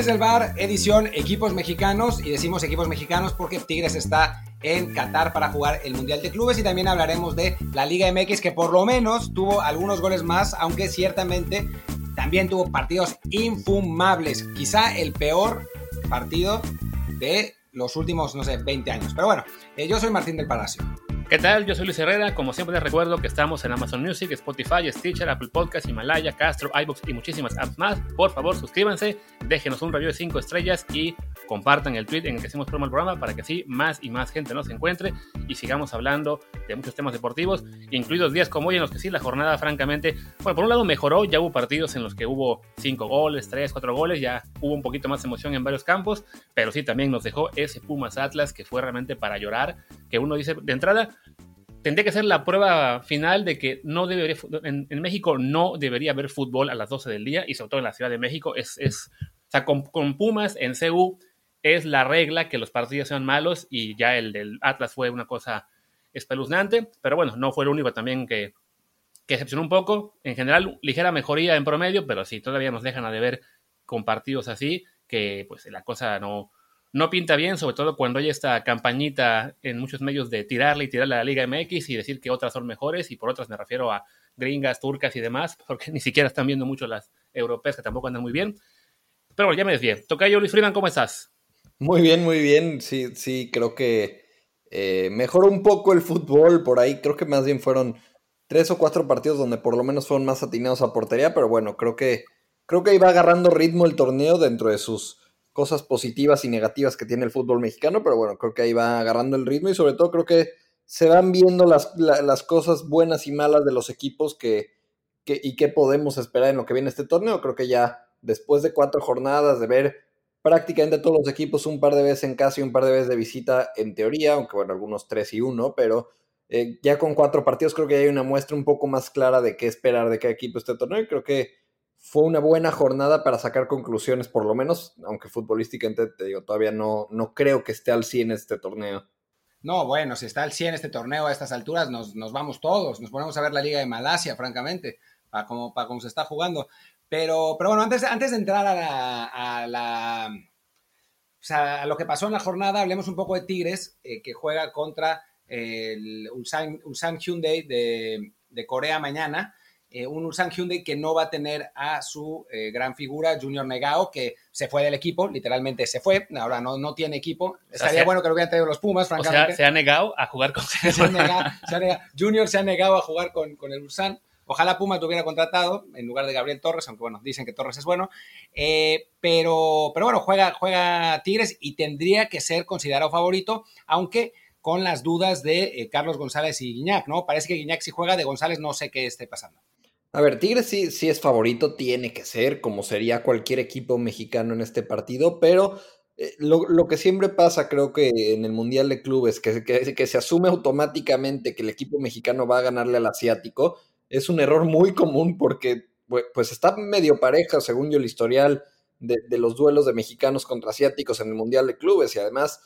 Desde el bar, edición equipos mexicanos, y decimos equipos mexicanos porque Tigres está en Qatar para jugar el Mundial de Clubes y también hablaremos de la Liga MX que por lo menos tuvo algunos goles más, aunque ciertamente también tuvo partidos infumables, quizá el peor partido de los últimos, no sé, 20 años. Pero bueno, eh, yo soy Martín del Palacio. ¿Qué tal? Yo soy Luis Herrera. Como siempre les recuerdo que estamos en Amazon Music, Spotify, Stitcher, Apple Podcasts, Himalaya, Castro, iBooks y muchísimas apps más. Por favor, suscríbanse, déjenos un review de 5 estrellas y compartan el tweet en el que hacemos promo al programa para que así más y más gente nos encuentre y sigamos hablando de muchos temas deportivos, incluidos días como hoy en los que sí la jornada francamente, bueno, por un lado mejoró, ya hubo partidos en los que hubo 5 goles, 3, 4 goles, ya hubo un poquito más emoción en varios campos, pero sí también nos dejó ese Pumas Atlas que fue realmente para llorar, que uno dice de entrada, tendría que ser la prueba final de que no debería, en, México no debería haber fútbol a las 12 del día y sobre todo en la Ciudad de México es, es o sea, con, con Pumas en CU es la regla que los partidos sean malos y ya el del Atlas fue una cosa espeluznante, pero bueno, no fue el único también que, que excepcionó un poco. En general, ligera mejoría en promedio, pero sí, todavía nos dejan a deber con partidos así, que pues la cosa no, no pinta bien, sobre todo cuando hay esta campañita en muchos medios de tirarle y tirarle a la Liga MX y decir que otras son mejores, y por otras me refiero a gringas, turcas y demás, porque ni siquiera están viendo mucho las europeas que tampoco andan muy bien. Pero bueno, ya me desvié. Tocayo Luis Freeman, ¿cómo estás? Muy bien, muy bien. Sí, sí, creo que eh, mejoró un poco el fútbol por ahí. Creo que más bien fueron tres o cuatro partidos donde por lo menos fueron más atinados a portería, pero bueno, creo que creo que iba agarrando ritmo el torneo dentro de sus cosas positivas y negativas que tiene el fútbol mexicano, pero bueno, creo que ahí va agarrando el ritmo y sobre todo creo que se van viendo las, las cosas buenas y malas de los equipos que, que, y qué podemos esperar en lo que viene este torneo. Creo que ya después de cuatro jornadas de ver prácticamente todos los equipos un par de veces en casa y un par de veces de visita en teoría, aunque bueno, algunos tres y uno, pero eh, ya con cuatro partidos creo que hay una muestra un poco más clara de qué esperar de qué equipo este torneo y creo que fue una buena jornada para sacar conclusiones, por lo menos, aunque futbolísticamente te digo, todavía no, no creo que esté al 100 este torneo. No, bueno, si está al 100 este torneo a estas alturas, nos, nos vamos todos, nos ponemos a ver la Liga de Malasia, francamente, para cómo, para se está jugando. Pero, pero bueno, antes, antes de entrar a la, o sea, a lo que pasó en la jornada, hablemos un poco de Tigres, eh, que juega contra el Ulsan Hyundai de, de, Corea mañana. Eh, un Ulsan Hyundai que no va a tener a su eh, gran figura, Junior Negao, que se fue del equipo, literalmente se fue, ahora no, no tiene equipo. Estaría bueno que lo hubieran traído los Pumas, francamente. O sea, se ha negado a jugar con... Junior se ha negado a jugar con, con el Ulsan. Ojalá Puma te hubiera contratado en lugar de Gabriel Torres, aunque bueno, dicen que Torres es bueno. Eh, pero, pero bueno, juega, juega Tigres y tendría que ser considerado favorito, aunque con las dudas de eh, Carlos González y Guiñac, ¿no? Parece que Guiñac sí juega, de González no sé qué esté pasando. A ver, Tigres sí, sí es favorito, tiene que ser, como sería cualquier equipo mexicano en este partido, pero eh, lo, que siempre pasa, creo que en el Mundial de Clubes, que, que, que, se asume automáticamente que el equipo mexicano va a ganarle al asiático, es un error muy común porque pues está medio pareja, según yo, el historial de, los duelos de mexicanos contra asiáticos en el Mundial de Clubes y además,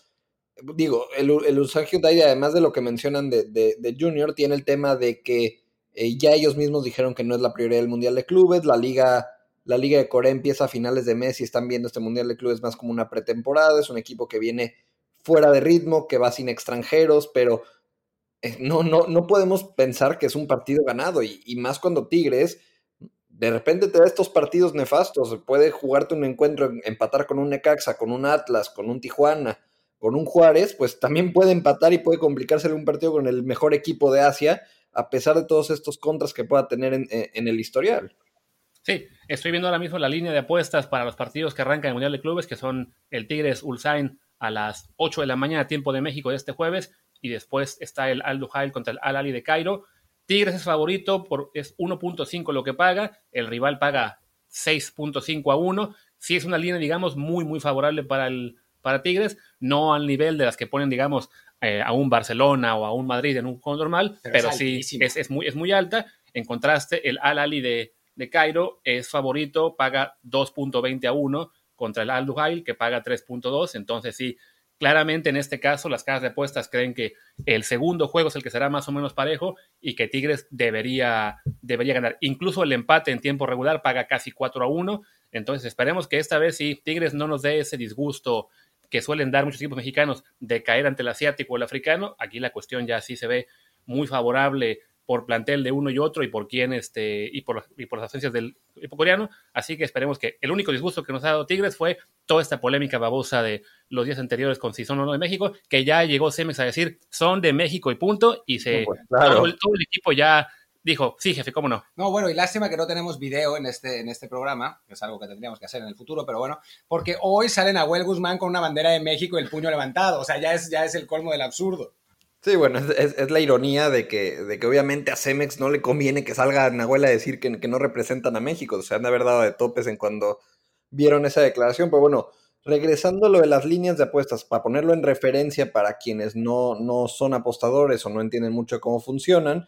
digo, el, el Hyundai, además de lo que mencionan de, Junior, tiene el tema de que eh, ya ellos mismos dijeron que no es la prioridad del Mundial de Clubes, la liga, la liga de Corea empieza a finales de mes y están viendo este Mundial de Clubes más como una pretemporada, es un equipo que viene fuera de ritmo, que va sin extranjeros, pero eh, no, no, no podemos pensar que es un partido ganado y, más cuando Tigres de repente te da estos partidos nefastos, puede jugarte un encuentro, empatar con un Necaxa, con un Atlas, con un Tijuana, con un Juárez, pues también puede empatar y puede complicarse un partido con el mejor equipo de Asia, a pesar de todos estos contras que pueda tener en, en el historial. Sí, estoy viendo ahora mismo la línea de apuestas para los partidos que arrancan el Mundial de Clubes, que son el Tigres Ulsain a las 8 de la mañana, tiempo de México de este jueves, y después está el Al Duhail contra el Al Ali de Cairo. Tigres es favorito, por, es 1.5 lo que paga, el rival paga 6.5 a 1. Sí es una línea, digamos, muy, muy favorable para, el, para Tigres, no al nivel de las que ponen, digamos, eh, a un Barcelona o a un Madrid en un juego normal, pero, sí es, es, muy, es muy alta. En contraste, el Al Ali de, de Cairo es favorito, paga 2.20 a 1 contra el Al Duhail, que paga 3.2. Entonces sí, Claramente en este caso las casas de apuestas creen que el segundo juego es el que será más o menos parejo y que Tigres debería, debería ganar. Incluso el empate en tiempo regular paga casi 4 a 1. Entonces esperemos que esta vez sí Tigres no nos dé ese disgusto que suelen dar muchos equipos mexicanos de caer ante el asiático o el africano. Aquí la cuestión ya sí se ve muy favorable por plantel de uno y otro y por quién este y por, y por las ausencias del equipo coreano. Así que esperemos que el único disgusto que nos ha dado Tigres fue toda esta polémica babosa de los días anteriores con si son o no de México, que ya llegó Cemex a decir son de México y punto, y se pues, claro. todo, el, todo el equipo ya dijo, sí, jefe, cómo no. No, bueno, y lástima que no tenemos video en este, en este programa, que es algo que tendríamos que hacer en el futuro, pero bueno, porque hoy sale Nahuel Guzmán con una bandera de México y el puño levantado, o sea, ya es, ya es el colmo del absurdo. Sí, bueno, es, es- es la ironía de que, de que obviamente a Cemex no le conviene que salga Nahuel a decir que, que no representan a México. Se han de haber dado de topes en cuando vieron esa declaración. Pero bueno, regresando a lo de las líneas de apuestas, para ponerlo en referencia para quienes no, no son apostadores o no entienden mucho cómo funcionan,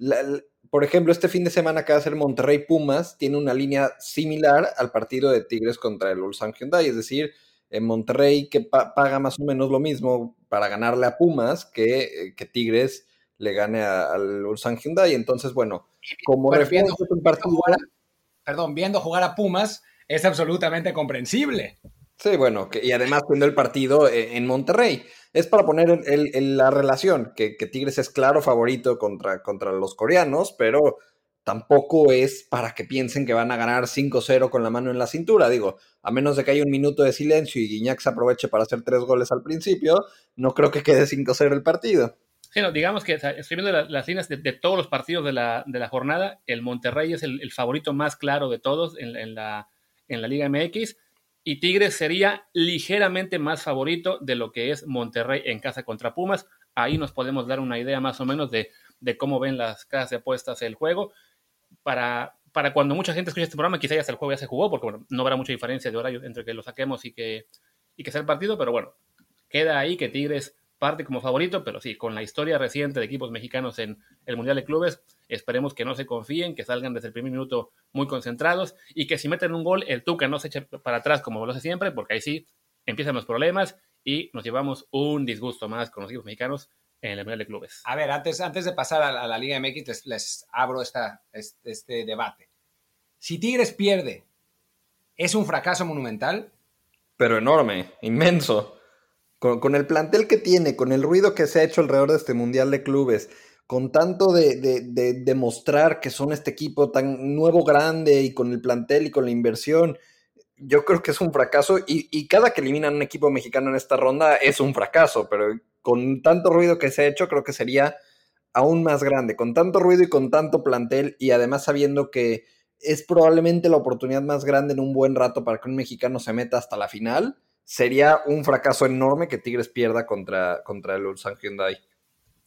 la- la- por ejemplo, este fin de semana que va a ser Monterrey Pumas, tiene una línea similar al partido de Tigres contra el Ulsan Hyundai, es decir, en Monterrey que pa- paga más o menos lo mismo para ganarle a Pumas que, eh, que Tigres le gane a- al Ulsan Hyundai. Entonces, bueno, como Bueno, viendo- un partido... jugar a- perdón, viendo jugar a Pumas es absolutamente comprensible. Sí, bueno, que- y además viendo el partido eh, en Monterrey. Es para poner el- el- la relación, que, Tigres es claro favorito contra, contra los coreanos, pero tampoco es para que piensen que van a ganar 5-0 con la mano en la cintura. Digo, a menos de que haya un minuto de silencio y Guiñac se aproveche para hacer tres goles al principio, no creo que quede 5-0 el partido. Sí, no, digamos que o las líneas de, todos los partidos de la, de la jornada. El Monterrey es el, favorito más claro de todos en la, en la Liga MX. Y Tigres sería ligeramente más favorito de lo que es Monterrey en casa contra Pumas. Ahí nos podemos dar una idea más o menos de, de cómo ven las casas de apuestas el juego. Para, para cuando mucha gente escuche este programa, quizá ya el juego ya se jugó, porque bueno, no habrá mucha diferencia de horario entre que lo saquemos y que, y que sea el partido, pero bueno, queda ahí que Tigres parte como favorito, pero sí, con la historia reciente de equipos mexicanos en el Mundial de Clubes, esperemos que no se confíen, que salgan desde el primer minuto muy concentrados y que si meten un gol, el Tuca no se eche para atrás como lo hace siempre, porque ahí sí empiezan los problemas y nos llevamos un disgusto más con los equipos mexicanos en el Mundial de Clubes. A ver, antes, antes de pasar a la, a la Liga MX, les, les abro esta, este, este debate. Si Tigres pierde, ¿es un fracaso monumental? Pero enorme, inmenso. Con, el plantel que tiene, con el ruido que se ha hecho alrededor de este Mundial de Clubes, con tanto de, de, de demostrar que son este equipo tan nuevo, grande y con el plantel y con la inversión, yo creo que es un fracaso. Y, y cada que eliminan un equipo mexicano en esta ronda es un fracaso, pero con tanto ruido que se ha hecho, creo que sería aún más grande. Con tanto ruido y con tanto plantel, y además sabiendo que es probablemente la oportunidad más grande en un buen rato para que un mexicano se meta hasta la final. Sería un fracaso enorme que Tigres pierda contra, contra el Ulsan Hyundai.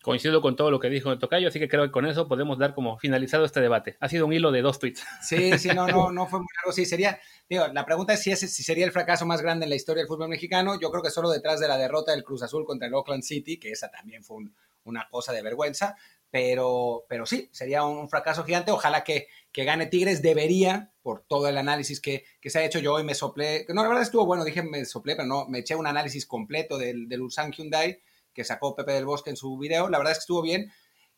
Coincido con todo lo que dijo el Tocayo, así que creo que con eso podemos dar como finalizado este debate. Ha sido un hilo de dos tweets. Sí, sí, no, no, no fue muy largo. Sí, sería, digo, la pregunta es si, ese, si sería el fracaso más grande en la historia del fútbol mexicano. Yo creo que solo detrás de la derrota del Cruz Azul contra el Oakland City, que esa también fue un, una cosa de vergüenza, pero, pero sí, sería un, un fracaso gigante. Ojalá que, que, gane Tigres, debería, por todo el análisis que, que, se ha hecho. Yo hoy me soplé, no, la verdad estuvo bueno, dije me soplé, pero no, me eché un análisis completo del, del Ulsan Hyundai que sacó Pepe del Bosque en su video. La verdad es que estuvo bien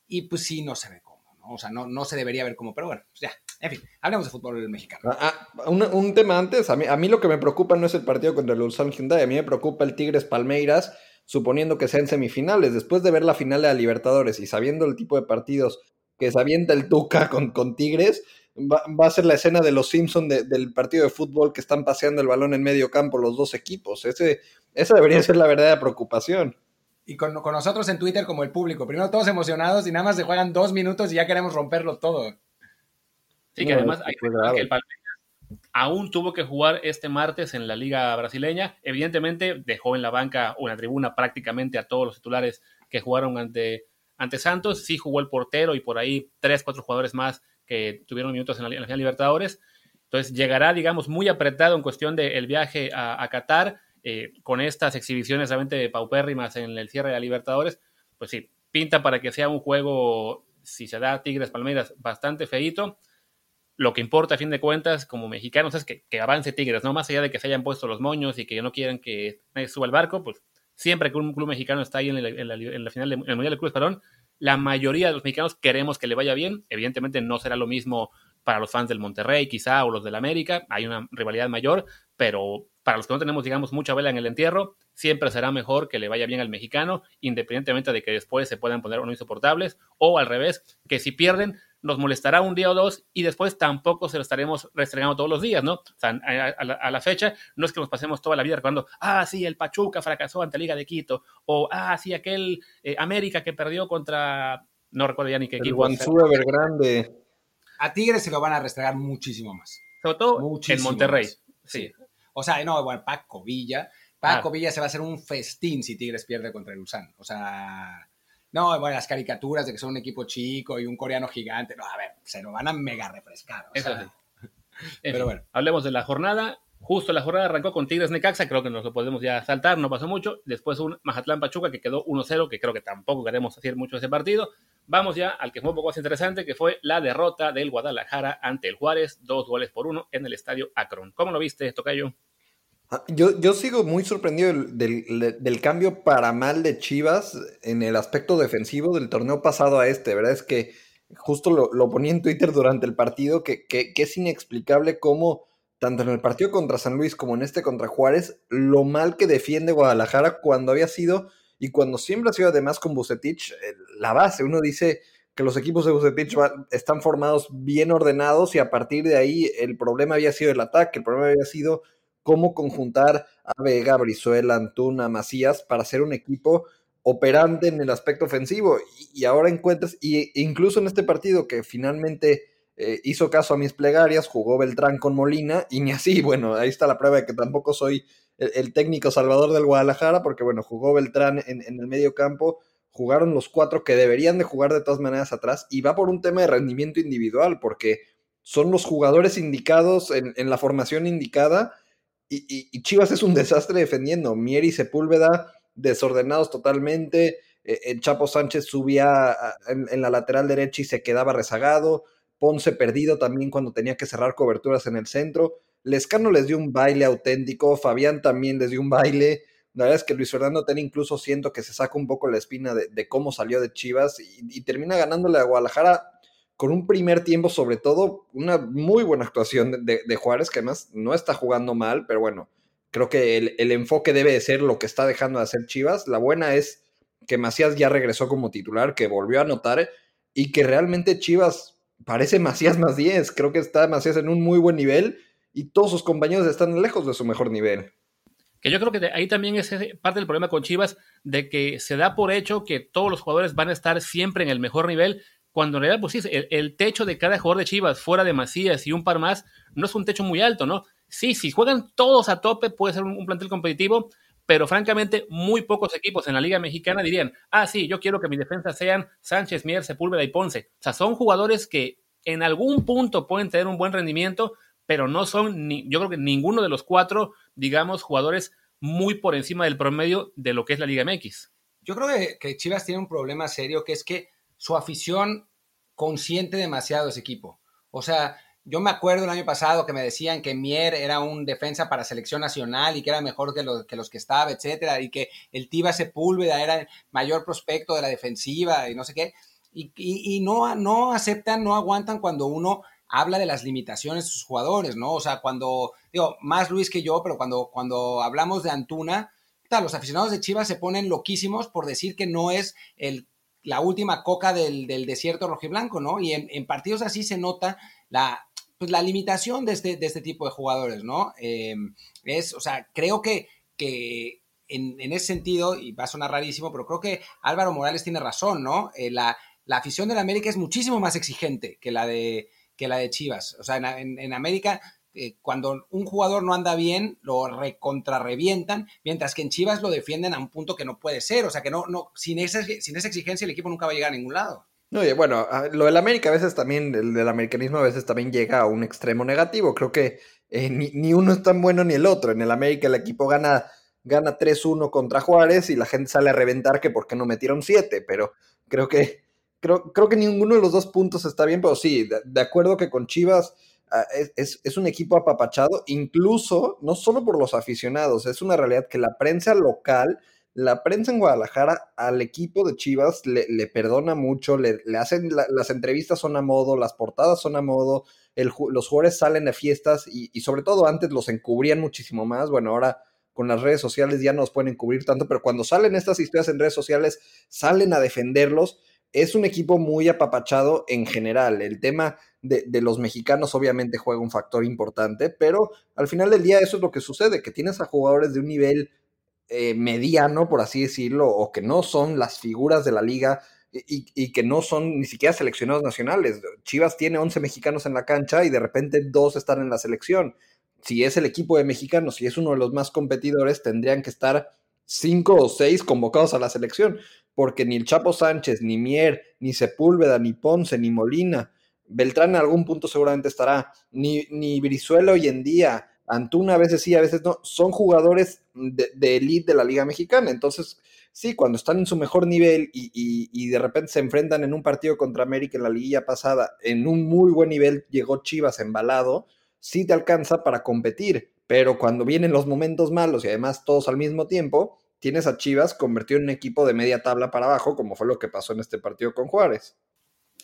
y pues sí, no se ve cómo, ¿no? O sea, no, no se debería ver cómo, pero bueno, pues ya, en fin, hablemos de fútbol mexicano. Ah, un, un, tema antes, a mí, a mí, lo que me preocupa no es el partido contra el Ulsan Hyundai, a mí me preocupa el Tigres Palmeiras, suponiendo que sean semifinales. Después de ver la final de la Libertadores y sabiendo el tipo de partidos que se avienta el Tuca con, con Tigres, va, va, a ser la escena de los Simpsons de, del partido de fútbol que están paseando el balón en medio campo los dos equipos. Ese, esa debería ser la verdadera preocupación y con, con, nosotros en Twitter como el público. Primero todos emocionados y nada más se juegan dos minutos y ya queremos romperlo todo. Sí, que no, además hay que, que el Palmeiras aún tuvo que jugar este martes en la liga brasileña. Evidentemente dejó en la banca o en la tribuna prácticamente a todos los titulares que jugaron ante, ante Santos. Sí jugó el portero y por ahí tres, cuatro jugadores más que tuvieron minutos en la, en la final Libertadores. Entonces llegará, digamos, muy apretado en cuestión del de viaje a, Qatar eh, con estas exhibiciones realmente paupérrimas en el cierre de la Libertadores, pues sí, pinta para que sea un juego, si se da Tigres Palmeiras, bastante feito. Lo que importa a fin de cuentas, como mexicanos, es que, que, avance Tigres, no más allá de que se hayan puesto los moños y que no quieran que nadie suba al barco, pues siempre que un club mexicano está ahí en la, la, final del Mundial de Clubes, perdón, la mayoría de los mexicanos queremos que le vaya bien. Evidentemente no será lo mismo para los fans del Monterrey, quizá, o los del América. Hay una rivalidad mayor, pero para los que no tenemos, digamos, mucha vela en el entierro, siempre será mejor que le vaya bien al mexicano, independientemente de que después se puedan poner o no insoportables, o al revés, que si pierden, nos molestará un día o dos y después tampoco se lo estaremos restregando todos los días, ¿no? O sea, a, la, fecha no es que nos pasemos toda la vida recordando, ah, sí, el Pachuca fracasó ante Liga de Quito, o ah, sí, aquel eh, América que perdió contra, no recuerdo ya ni qué equipo. El grande. A Tigres se lo van a restregar muchísimo más. Sobre todo en Monterrey. Sí. O sea, no, bueno, Paco Villa. Paco Villa se va a hacer un festín si Tigres pierde contra el Ulsan. O sea, no, bueno, las caricaturas de que son un equipo chico y un coreano gigante. No, a ver, se lo van a mega refrescar. Eso sí. Pero bueno. Hablemos de la jornada. Justo la jornada arrancó con Tigres Necaxa, creo que nos lo podemos ya saltar, no pasó mucho. Después un Mazatlán Pachuca que quedó 1-0, que creo que tampoco queremos hacer mucho ese partido. Vamos ya al que fue un poco más interesante, que fue la derrota del Guadalajara ante el Juárez, dos goles por uno en el estadio Akron. ¿Cómo lo viste, Tocayo? Ah, yo, yo sigo muy sorprendido del, cambio para mal de Chivas en el aspecto defensivo del torneo pasado a este, ¿verdad? Es que justo lo, ponía en Twitter durante el partido, que, que, es inexplicable cómo, tanto en el partido contra San Luis como en este contra Juárez, lo mal que defiende Guadalajara cuando había sido, y cuando siempre ha sido además con Bucetich, la base. Uno dice que los equipos de Bucetich están formados bien ordenados y a partir de ahí el problema había sido el ataque, el problema había sido cómo conjuntar a Vega, Brizuela, Antuna, Macías para hacer un equipo operante en el aspecto ofensivo. Y, ahora encuentras, y incluso en este partido que finalmente eh, hizo caso a mis plegarias, jugó Beltrán con Molina, y ni así, bueno, ahí está la prueba de que tampoco soy el, técnico salvador del Guadalajara, porque bueno, jugó Beltrán en, el medio campo, jugaron los cuatro que deberían de jugar de todas maneras atrás, y va por un tema de rendimiento individual, porque son los jugadores indicados en la formación indicada, y, Chivas es un desastre defendiendo. Mier y Sepúlveda desordenados totalmente. E, el Chapo Sánchez subía en, la lateral derecha y se quedaba rezagado. Ponce perdido también cuando tenía que cerrar coberturas en el centro. Lescano les dio un baile auténtico. Fabián también les dio un baile. La verdad es que Luis Fernando Ten incluso siento que se saca un poco la espina de, cómo salió de Chivas y, y, termina ganándole a Guadalajara con un primer tiempo, sobre todo, una muy buena actuación de, Juárez, que además no está jugando mal, pero bueno, creo que el, enfoque debe de ser lo que está dejando de hacer Chivas. La buena es que Macías ya regresó como titular, que volvió a anotar y que realmente Chivas parece Macías más 10. Creo que está Macías en un muy buen nivel y todos sus compañeros están lejos de su mejor nivel. Que yo creo que ahí también es parte del problema con Chivas, de que se da por hecho que todos los jugadores van a estar siempre en el mejor nivel cuando en realidad, pues sí, el, techo de cada jugador de Chivas, fuera de Macías y un par más, no es un techo muy alto, ¿no? Sí, si juegan todos a tope, puede ser un, plantel competitivo, pero francamente, muy pocos equipos en la Liga Mexicana dirían, ah, sí, yo quiero que mis defensas sean Sánchez, Mier, Sepúlveda y Ponce. O sea, son jugadores que en algún punto pueden tener un buen rendimiento, pero no son, ni, yo creo que ninguno de los cuatro, digamos, jugadores muy por encima del promedio de lo que es la Liga MX. Yo creo que, que Chivas tiene un problema serio, que es que su afición consiente demasiado ese equipo. O sea, yo me acuerdo el año pasado que me decían que Mier era un defensa para selección nacional y que era mejor que los que, los que estaba, etcétera, y que el Tiva Sepúlveda era el mayor prospecto de la defensiva y no sé qué. Y, no, no aceptan, no aguantan cuando uno habla de las limitaciones de sus jugadores, ¿no? O sea, cuando, digo, más Luis que yo, pero cuando, cuando hablamos de Antuna, los aficionados de Chivas se ponen loquísimos por decir que no es el la última coca del, del desierto rojiblanco, ¿no? Y en, partidos así se nota la, pues, la limitación de este, de este tipo de jugadores, ¿no? Em, es, o sea, creo que, que en, ese sentido, y va a sonar rarísimo, pero creo que Álvaro Morales tiene razón, ¿no? Eh, la, la, afición de la América es muchísimo más exigente que la de, que la de Chivas. O sea, en, en América eh, cuando un jugador no anda bien, lo recontrarrevientan, mientras que en Chivas lo defienden a un punto que no puede ser. O sea, que no, no, sin esa, sin esa exigencia el equipo nunca va a llegar a ningún lado. No, bueno, lo del América a veces también, el del americanismo a veces también llega a un extremo negativo. Creo que eh, ni, uno es tan bueno ni el otro. En el América el equipo gana, gana 3-1 contra Juárez y la gente sale a reventar que por qué no metieron 7, pero creo que, creo, creo que ninguno de los dos puntos está bien, pero sí, de acuerdo que con Chivas Ah, es, un equipo apapachado, incluso no solo por los aficionados, es una realidad que la prensa local la prensa en Guadalajara al equipo de Chivas le, perdona mucho, le, hacen las entrevistas son a modo, las portadas son a modo, los jugadores salen a fiestas y, y, sobre todo antes los encubrían muchísimo más. Bueno, ahora con las redes sociales ya no los pueden encubrir tanto, pero cuando salen estas historias en redes sociales, salen a defenderlos. Es un equipo muy apapachado en general. El tema de, los mexicanos obviamente juega un factor importante, pero al final del día eso es lo que sucede, que tienes a jugadores de un nivel eh, mediano, por así decirlo, o que no son las figuras de la liga y, que no son ni siquiera seleccionados nacionales. Chivas tiene 11 mexicanos en la cancha y de repente dos están en la selección. Si es el equipo de mexicanos, si es uno de los más competidores, tendrían que estar cinco o seis convocados a la selección, porque ni el Chapo Sánchez, ni Mier, ni Sepúlveda, ni Ponce, ni Molina, Beltrán en algún punto seguramente estará, ni, ni Brizuela hoy en día, Antuna a veces sí, a veces no, son jugadores de, elite de la Liga Mexicana. Entonces, sí, cuando están en su mejor nivel y, de repente se enfrentan en un partido contra América en la liguilla pasada, en un muy buen nivel llegó Chivas embalado, sí te alcanza para competir. Pero cuando vienen los momentos malos y además todos al mismo tiempo, tienes a Chivas convertido en un equipo de media tabla para abajo, como fue lo que pasó en este partido con Juárez.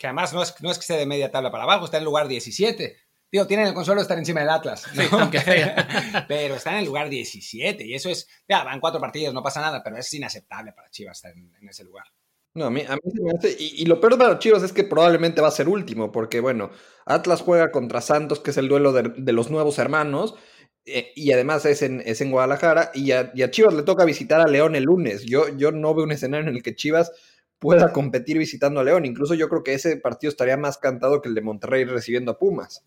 Que además no es, no es que esté de media tabla para abajo, está en lugar 17. Digo, tienen el consuelo de estar encima del Atlas, pero está en el lugar 17 y eso es, ya, van cuatro partidos, no pasa nada, pero es inaceptable para Chivas estar en, ese lugar. No, a mí, a mí me hace, y, lo peor para Chivas es que probablemente va a ser último, porque bueno, Atlas juega contra Santos, que es el duelo de, los nuevos hermanos, eh, y además es en, es en Guadalajara, y a, Chivas le toca visitar a León el lunes. Yo, yo no veo un escenario en el que Chivas pueda competir visitando a León, incluso yo creo que ese partido estaría más cantado que el de Monterrey recibiendo a Pumas.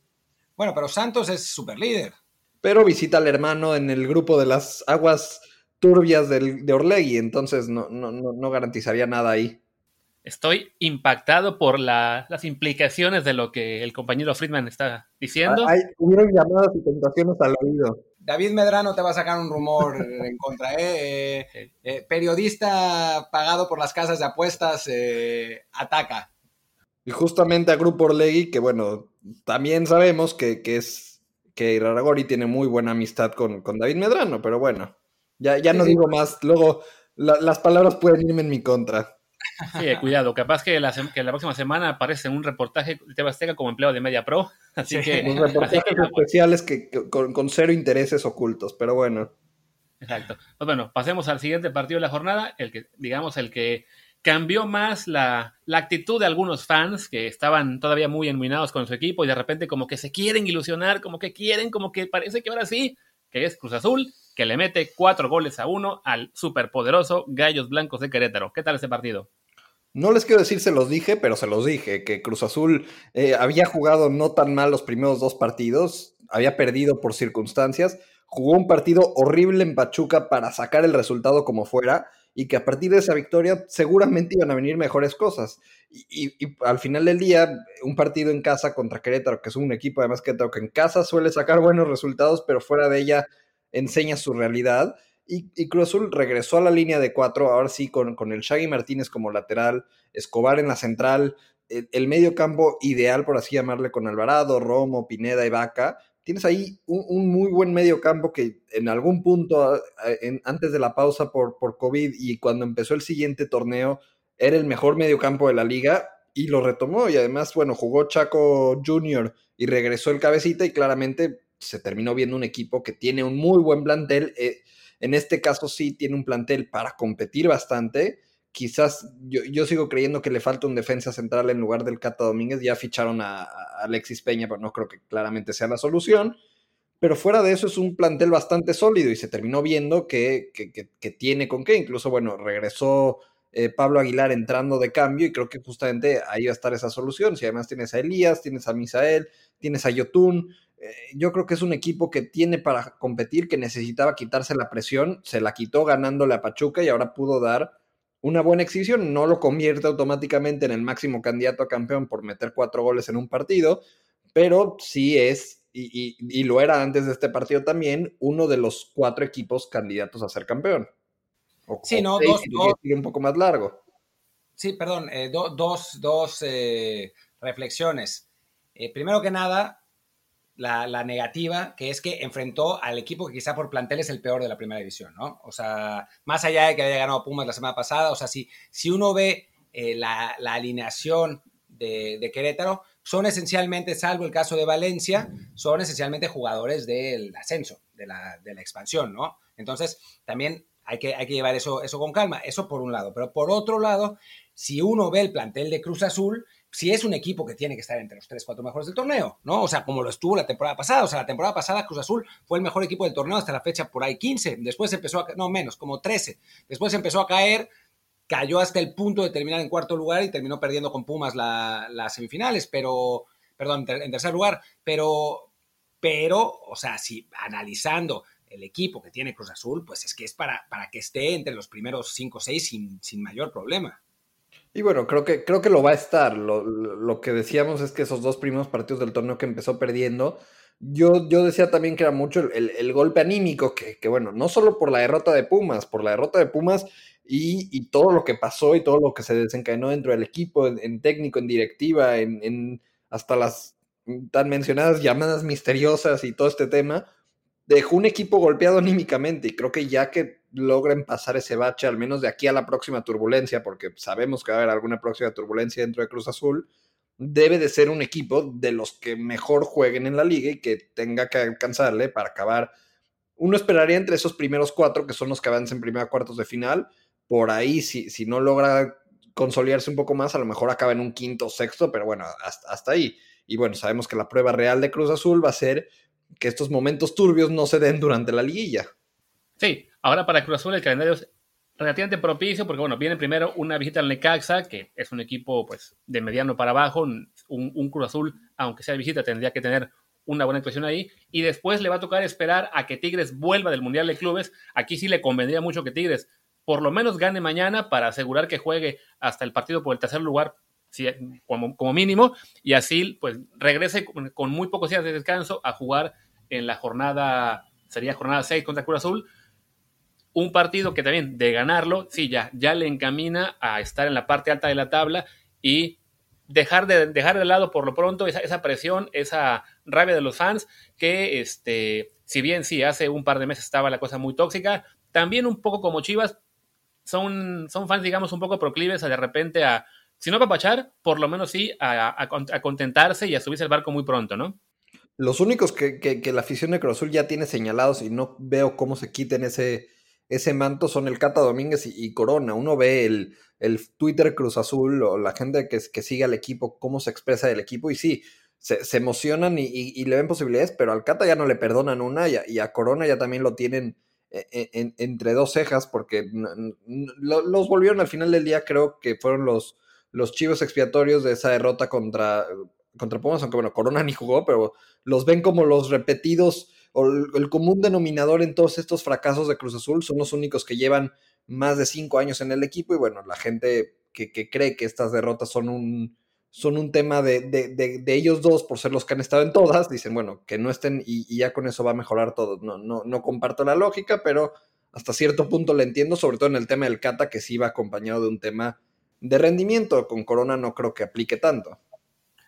Bueno, pero Santos es super líder. Pero visita al hermano en el grupo de las aguas turbias de Orlegui, entonces no, no, no, garantizaría nada ahí. Estoy impactado por las implicaciones de lo que el compañero Friedman está diciendo. Hay, hubieron llamadas y tentaciones al oído. David Medrano te va a sacar un rumor en contra, ¿eh? eh, eh periodista pagado por las casas de apuestas eh, ataca. Y justamente a Grupo Orlegui, que bueno, también sabemos que, es que Iraragori tiene muy buena amistad con, David Medrano, pero bueno, ya, ya no digo más. Luego las palabras pueden irme en mi contra. Sí, eh, cuidado, capaz que la, que la próxima semana aparece un reportaje de Tebasteca como empleado de Media Pro. Así que. Los reportajes especiales que, con, con, cero intereses ocultos, pero bueno. Exacto. Pues bueno, pasemos al siguiente partido de la jornada, el que, digamos, el que cambió más la, actitud de algunos fans que estaban todavía muy enminados con su equipo y de repente como que se quieren ilusionar, como que quieren, como que parece que ahora sí, que es Cruz Azul, que le mete cuatro goles a uno al superpoderoso Gallos Blancos de Querétaro. ¿Qué tal ese partido? No les quiero decir se los dije, pero se los dije, que Cruz Azul eh, había jugado no tan mal los primeros dos partidos, había perdido por circunstancias, jugó un partido horrible en Pachuca para sacar el resultado como fuera, y que a partir de esa victoria seguramente iban a venir mejores cosas. Y, al final del día, un partido en casa contra Querétaro, que es un equipo además que en casa suele sacar buenos resultados, pero fuera de ella enseña su realidad. Y, y Cruz Azul regresó a la línea de cuatro, ahora sí, con, con el Shaggy Martínez como lateral, Escobar en la central, el, el medio campo ideal, por así llamarle, con Alvarado, Romo, Pineda y Vaca, tienes ahí un, muy buen medio campo que en algún punto, antes de la pausa por, por COVID y cuando empezó el siguiente torneo, era el mejor medio campo de la liga y lo retomó. Y además, bueno, jugó Chaco Junior y regresó el cabecita y claramente se terminó viendo un equipo que tiene un muy buen plantel. Eh, en este caso sí tiene un plantel para competir bastante quizás yo, sigo creyendo que le falta un defensa central en lugar del Cata Domínguez. Ya ficharon a, Alexis Peña, pero no creo que claramente sea la solución. Pero fuera de eso es un plantel bastante sólido y se terminó viendo que, tiene con qué. Incluso, bueno, regresó eh, Pablo Aguilar entrando de cambio y creo que justamente ahí va a estar esa solución. Si además tienes a Elías, tienes a Misael, tienes a Yotun. Eh, yo creo que es un equipo que tiene para competir, que necesitaba quitarse la presión, se la quitó ganándole a Pachuca y ahora pudo dar una buena exhibición, no lo convierte automáticamente en el máximo candidato a campeón por meter cuatro goles en un partido, pero sí es, y, lo era antes de este partido también, uno de los cuatro equipos candidatos a ser campeón. Sí, no, dos, un poco más largo. Sí, perdón, eh, dos, dos eh, reflexiones. Eh, primero que nada, la, negativa, que es que enfrentó al equipo que quizá por plantel es el peor de la primera división, ¿no? O sea, más allá de que haya ganado Pumas la semana pasada, o sea, si, si uno ve eh, la, alineación de, Querétaro, son esencialmente, salvo el caso de Valencia, son esencialmente jugadores del ascenso, de la, de la expansión, ¿no? Entonces, también hay que, hay que llevar eso, eso con calma, eso por un lado. Pero por otro lado, si uno ve el plantel de Cruz Azul, si es un equipo que tiene que estar entre los 3, 4 mejores del torneo, ¿no? O sea, como lo estuvo la temporada pasada. O sea, la temporada pasada Cruz Azul fue el mejor equipo del torneo hasta la fecha por ahí 15. Después empezó a, no menos, como 13. Después empezó a caer, cayó hasta el punto de terminar en cuarto lugar y terminó perdiendo con Pumas las semifinales, pero, perdón, en tercer lugar. Pero, pero, o sea, si analizando el equipo que tiene Cruz Azul, pues es que es para, para que esté entre los primeros 5 o 6 sin, sin mayor problema. Y bueno, creo que, creo que lo va a estar. Lo, que decíamos es que esos dos primeros partidos del torneo que empezó perdiendo, yo, yo decía también que era mucho el, golpe anímico, que, que, bueno, no solo por la derrota de Pumas, por la derrota de Pumas y, todo lo que pasó y todo lo que se desencadenó dentro del equipo, en, técnico, en directiva, en, en, hasta las tan mencionadas llamadas misteriosas y todo este tema, dejó un equipo golpeado anímicamente y creo que ya que logren pasar ese bache, al menos de aquí a la próxima turbulencia, porque sabemos que va a haber alguna próxima turbulencia dentro de Cruz Azul, debe de ser un equipo de los que mejor jueguen en la liga y que tenga que alcanzarle para acabar. Uno esperaría entre esos primeros cuatro, que son los que avancen primero a cuartos de final. Por ahí, si, si no logra consolidarse un poco más, a lo mejor acaba en un quinto o sexto, pero bueno, hasta, hasta ahí. Y bueno, sabemos que la prueba real de Cruz Azul va a ser que estos momentos turbios no se den durante la liguilla. Sí, ahora para Cruz Azul el calendario es relativamente propicio porque, bueno, viene primero una visita al Necaxa, que es un equipo pues de mediano para abajo, un, Cruz Azul, aunque sea visita, tendría que tener una buena actuación ahí, y después le va a tocar esperar a que Tigres vuelva del Mundial de Clubes. Aquí sí le convendría mucho que Tigres por lo menos gane mañana para asegurar que juegue hasta el partido por el tercer lugar como, como, mínimo, y así pues regrese con muy pocos días de descanso a jugar en la jornada, sería jornada 6 contra Cruz Azul, un partido que también de ganarlo, sí, ya, ya le encamina a estar en la parte alta de la tabla y dejar de, dejar de lado por lo pronto esa, esa presión, esa rabia de los fans, que este, si bien sí, hace un par de meses estaba la cosa muy tóxica, también un poco como Chivas, son, son fans, digamos, un poco proclives a de repente a, si no papachar, por lo menos sí, a contentarse y a subirse al barco muy pronto, ¿no? Los únicos que, que, la afición de Cruz Azul ya tiene señalados y no veo cómo se quiten ese, ese manto son el Cata Domínguez y, Corona. Uno ve el, el, Twitter Cruz Azul o la gente que, que sigue al equipo, cómo se expresa del equipo y sí, se, emocionan y, le ven posibilidades, pero al Cata ya no le perdonan una y a, Corona ya también lo tienen e, e, entre dos cejas porque los volvieron al final del día, creo que fueron los, los chivos expiatorios de esa derrota contra contra Pumas, aunque bueno, Corona ni jugó, pero los ven como los repetidos o el, común denominador en todos estos fracasos de Cruz Azul, son los únicos que llevan más de cinco años en el equipo y bueno, la gente que, cree que estas derrotas son un, son un tema de, de, ellos dos por ser los que han estado en todas, dicen, bueno, que no estén y, ya con eso va a mejorar todo. No, no, no comparto la lógica, pero hasta cierto punto le entiendo, sobre todo en el tema del Cata, que sí va acompañado de un tema de rendimiento. Con Corona no creo que aplique tanto.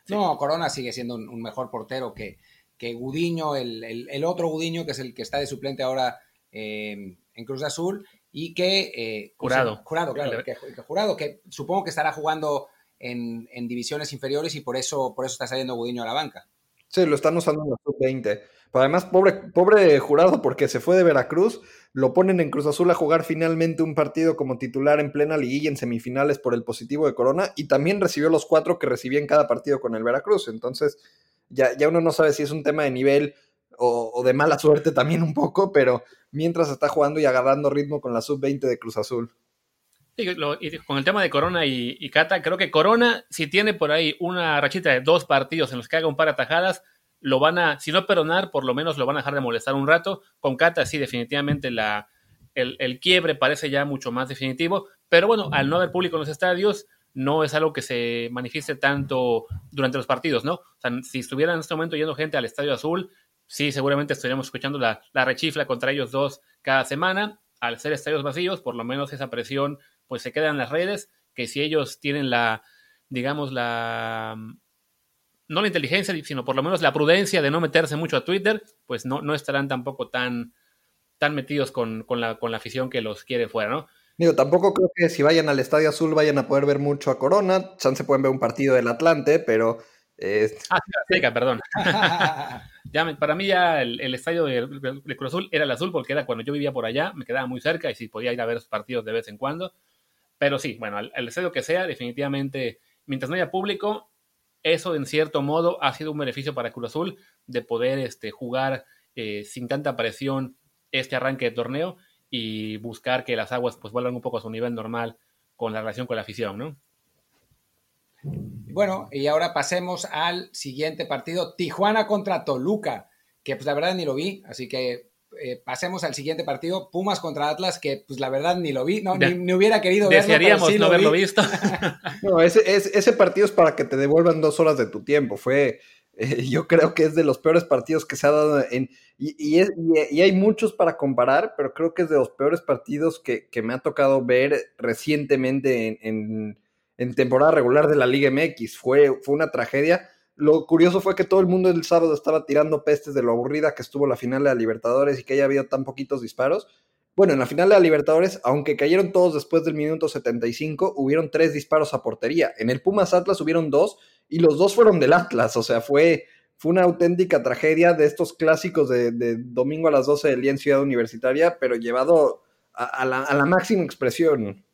No, Corona sigue siendo un, mejor portero que, que Gudiño, el, otro Gudiño, que es el que está de suplente ahora em, en Cruz Azul, y que... Eh, jurado. Jurado, claro, que, Jurado, que supongo que estará jugando en, divisiones inferiores y por eso, por eso está saliendo Gudiño a la banca. Sí, lo están usando en la sub-20. Además, pobre, pobre jurado, porque se fue de Veracruz, lo ponen en Cruz Azul a jugar finalmente un partido como titular en plena liguilla en semifinales por el positivo de Corona y también recibió los cuatro que recibía en cada partido con el Veracruz. Entonces, ya, ya uno no sabe si es un tema de nivel o, de mala suerte también un poco, pero mientras está jugando y agarrando ritmo con la sub-20 de Cruz Azul. y con el tema de Corona y, y, Cata, creo que Corona, si tiene por ahí una rachita de dos partidos en los que haga un par de atajadas, lo van a, si no perdonar, por lo menos lo van a dejar de molestar un rato. Con Cata, sí, definitivamente la, el, el, quiebre parece ya mucho más definitivo. Pero bueno, al no haber público en los estadios, no es algo que se manifieste tanto durante los partidos, ¿no? O sea, si estuviera en este momento yendo gente al Estadio Azul, sí, seguramente estaríamos escuchando la, la rechifla contra ellos dos cada semana. Al ser estadios vacíos, por lo menos esa presión pues se queda en las redes, que si ellos tienen la, digamos, la no la inteligencia, sino por lo menos la prudencia de no meterse mucho a Twitter, pues no, no estarán tampoco tan, tan metidos con, la, con la afición que los quiere fuera, ¿no? Digo, tampoco creo que si vayan al Estadio Azul vayan a poder ver mucho a Corona. se pueden ver un partido del Atlante, pero. Eh, ah, sí, perdón. ya, para mí ya el, estadio de, Cruz Azul era el azul porque era cuando yo vivía por allá, me quedaba muy cerca y sí podía ir a ver partidos de vez en cuando. Pero sí, bueno, el, estadio que sea, definitivamente, mientras no haya público, eso en cierto modo ha sido un beneficio para Cruz Azul de poder este, jugar eh, sin tanta presión este arranque de torneo y buscar que las aguas pues vuelvan un poco a su nivel normal con la relación con la afición, ¿no? Bueno, y ahora pasemos al siguiente partido, Tijuana contra Toluca, que pues la verdad ni lo vi, así que eh, pasemos al siguiente partido, Pumas contra Atlas, que pues la verdad ni lo vi, no, ni, hubiera querido verlo. Desearíamos no haberlo visto. no, ese, ese, partido es para que te devuelvan dos horas de tu tiempo, fue eh, yo creo que es de los peores partidos que se ha dado en... Y, hay muchos para comparar, pero creo que es de los peores partidos que, me ha tocado ver recientemente en, temporada regular de la Liga MX. Fue, fue una tragedia. Lo curioso fue que todo el mundo el sábado estaba tirando pestes de lo aburrida que estuvo la final de la Libertadores y que haya habido tan poquitos disparos. Bueno, en la final de la Libertadores, aunque cayeron todos después del minuto 75, hubieron tres disparos a portería. En el Pumas Atlas hubieron dos y los dos fueron del Atlas, o sea, fue, fue una auténtica tragedia de estos clásicos de, domingo a las 12 del día en Ciudad Universitaria, pero llevado a, la, máxima expresión.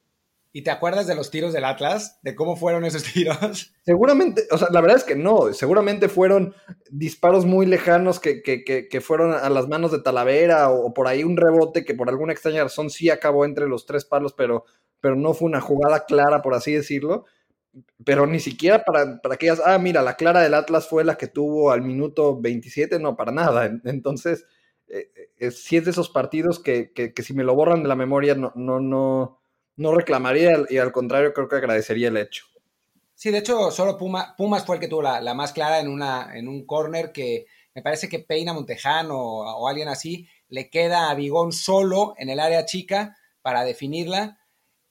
¿Y te acuerdas de los tiros del Atlas? ¿De cómo fueron esos tiros? Seguramente, o sea, la verdad es que no, seguramente fueron disparos muy lejanos que, fueron a las manos de Talavera o, por ahí un rebote que por alguna extraña razón sí acabó entre los tres palos, pero, pero no fue una jugada clara, por así decirlo pero ni siquiera para, para que ah, mira, la clara del Atlas fue la que tuvo al minuto 27, no, para nada. Entonces, eh, eh si es de esos partidos que, si me lo borran de la memoria no, no, no, no reclamaría y al contrario creo que agradecería el hecho. Sí, de hecho, solo Puma, Pumas fue el que tuvo la, más clara en, una, en un corner que me parece que Peina Montejano o, alguien así le queda a Bigón solo en el área chica para definirla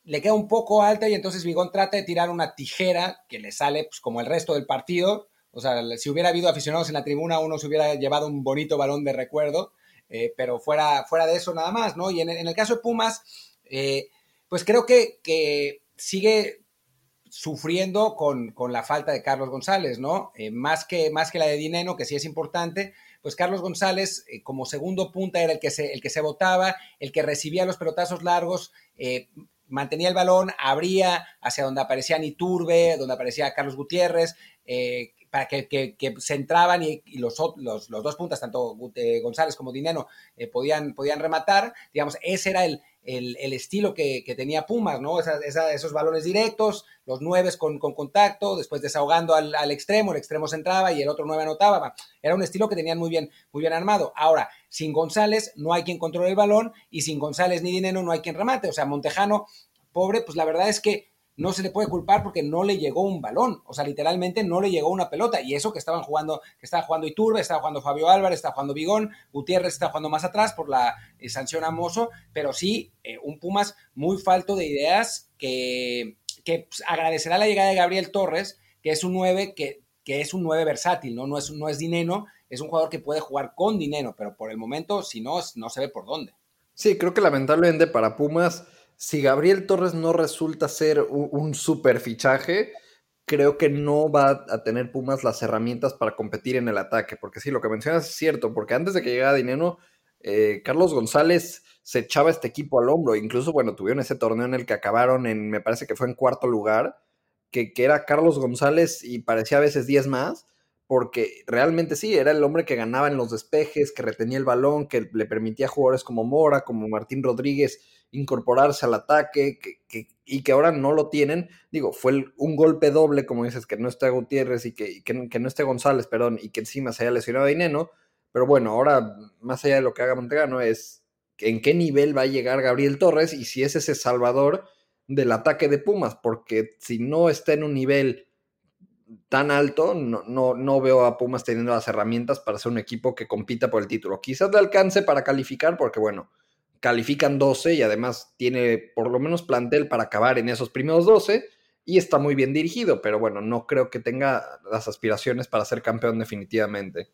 le queda un poco alta y entonces Vigón trata de tirar una tijera que le sale pues, como el resto del partido. O sea, si hubiera habido aficionados en la tribuna, uno se hubiera llevado un bonito balón de recuerdo, eh, pero fuera, fuera de eso nada más, ¿no? Y en, el caso de Pumas, eh, pues creo que, que sigue sufriendo con, la falta de Carlos González, ¿no? Eh, más, que, más que la de Dineno, que sí es importante, pues Carlos González como segundo punta era el que se, el que se votaba, el que recibía los pelotazos largos, mantenía el balón, abría hacia donde aparecía Iturbe, donde aparecía Carlos Gutiérrez, eh, para que, se entraban y, los, los, dos puntas, tanto eh, González como Dineno, eh, podían, podían rematar. Digamos, ese era el, el, estilo que, tenía Pumas, ¿no? esos balones directos, los nueves con, contacto, después desahogando al, al, extremo, el extremo se entraba y el otro nueve anotaba. Era un estilo que tenían muy bien, muy bien armado. Ahora, sin González no hay quien controle el balón y sin González ni Dineno no hay quien remate. O sea, Montejano, pobre, pues la verdad es que no se le puede culpar porque no le llegó un balón, o sea, literalmente no le llegó una pelota, y eso que estaban jugando, que estaba jugando Iturbe, estaba jugando Fabio Álvarez, estaba jugando Bigón, Gutiérrez está jugando más atrás por la eh, sanción a Mozo, pero sí, eh, un Pumas muy falto de ideas que, que pues, agradecerá la llegada de Gabriel Torres, que es un 9 que, que es un 9 versátil, ¿no? No es, no es dinero, es un jugador que puede jugar con dinero, pero por el momento, si no, no se ve por dónde. Sí, creo que lamentablemente para Pumas si Gabriel Torres no resulta ser un, super fichaje, creo que no va a tener Pumas las herramientas para competir en el ataque. Porque sí, lo que mencionas es cierto, porque antes de que llegara Dinero, eh, Carlos González se echaba este equipo al hombro. Incluso, bueno, tuvieron ese torneo en el que acabaron en, me parece que fue en cuarto lugar, que, que era Carlos González y parecía a veces 10 más porque realmente sí, era el hombre que ganaba en los despejes, que retenía el balón, que le permitía a jugadores como Mora, como Martín Rodríguez incorporarse al ataque y que ahora no lo tienen. Digo, fue un golpe doble, como dices, que no esté Gutiérrez y que, no esté González, perdón, y que encima se haya lesionado a Dineno. Pero bueno, ahora, más allá de lo que haga Montegano, es en qué nivel va a llegar Gabriel Torres y si es ese salvador del ataque de Pumas, porque si no está en un nivel tan alto, no, no, no, veo a Pumas teniendo las herramientas para ser un equipo que compita por el título. Quizás le alcance para calificar, porque bueno, califican 12 y además tiene por lo menos plantel para acabar en esos primeros 12. y está muy bien dirigido, pero bueno, no creo que tenga las aspiraciones para ser campeón definitivamente.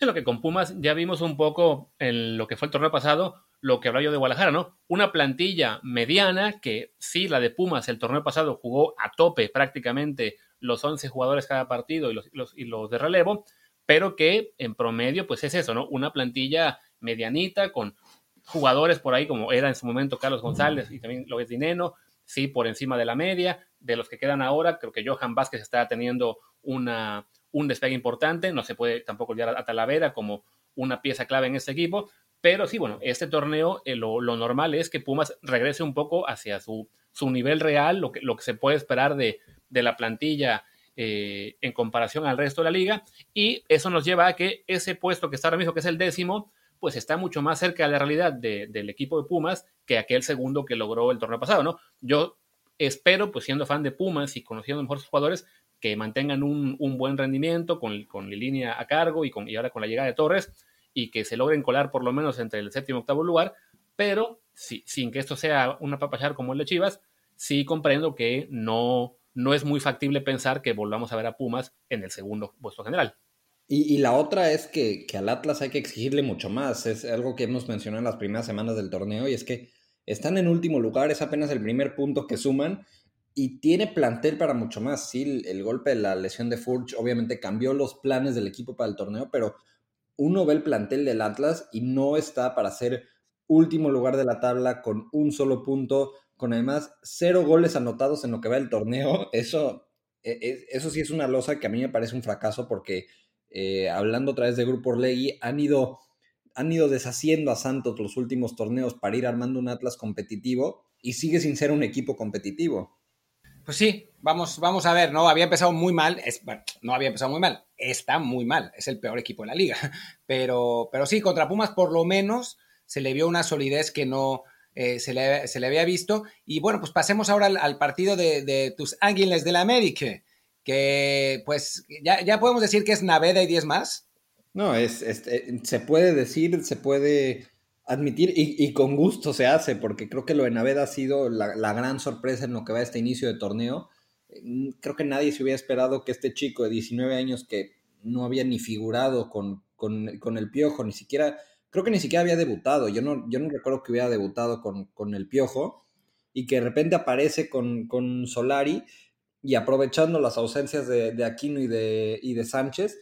En lo que con Pumas ya vimos un poco en lo que fue el torneo pasado, lo que hablaba yo de Guadalajara, ¿no? Una plantilla mediana que sí, la de Pumas el torneo pasado jugó a tope prácticamente los 11 jugadores cada partido y los, y los de relevo, pero que en promedio pues es eso, ¿no? Una plantilla medianita con jugadores por ahí como era en su momento Carlos González y también lo es Dineno, sí, por encima de la media, de los que quedan ahora, creo que Johan Vázquez está teniendo una, un despegue importante, no se puede tampoco olvidar a Talavera como una pieza clave en este equipo, pero sí, bueno, este torneo eh, lo, normal es que Pumas regrese un poco hacia su, su nivel real, lo que, lo que se puede esperar de, de la plantilla eh, en comparación al resto de la liga, y eso nos lleva a que ese puesto que está ahora mismo, que es el décimo, pues está mucho más cerca de la realidad del equipo de Pumas que aquel segundo que logró el torneo pasado, ¿no? Yo espero, pues siendo fan de Pumas y conociendo mejor sus jugadores, que mantengan un, buen rendimiento con, con la línea a cargo y, con, ahora con la llegada de Torres y que se logren colar por lo menos entre el séptimo y octavo lugar, pero sin que esto sea una papachar como el de Chivas, sí comprendo que no, no es muy factible pensar que volvamos a ver a Pumas en el segundo puesto general. Y, la otra es que, que, al Atlas hay que exigirle mucho más. Es algo que hemos mencionado en las primeras semanas del torneo y es que están en último lugar, es apenas el primer punto que suman y tiene plantel para mucho más. Sí, el, golpe de la lesión de Furch obviamente cambió los planes del equipo para el torneo, pero uno ve el plantel del Atlas y no está para ser último lugar de la tabla con un solo punto, con además cero goles anotados en lo que va el torneo. Eso, e, e, eso sí es una losa que a mí me parece un fracaso porque eh, hablando otra vez de Grupo Orlegui, han ido han ido deshaciendo a Santos los últimos torneos para ir armando un Atlas competitivo y sigue sin ser un equipo competitivo. Pues sí, vamos, vamos a ver, ¿no? Había empezado muy mal, es, no había empezado muy mal, está muy mal, es el peor equipo de la liga, pero, pero sí, contra Pumas por lo menos se le vio una solidez que no eh, se, le, había visto. Y bueno, pues pasemos ahora al, partido de, tus Águilas del América, que pues ya, ya podemos decir que es Naveda y 10 más. No, es, eh, se puede decir, se puede admitir y, con gusto se hace, porque creo que lo de Naveda ha sido la, gran sorpresa en lo que va este inicio de torneo. Mm, creo que nadie se hubiera esperado que este chico de 19 años que no había ni figurado con, con, el Piojo, ni siquiera, creo que ni siquiera había debutado. Yo no, yo no recuerdo que hubiera debutado con, el Piojo y que de repente aparece con, Solari y aprovechando las ausencias de, Aquino y de, y de Sánchez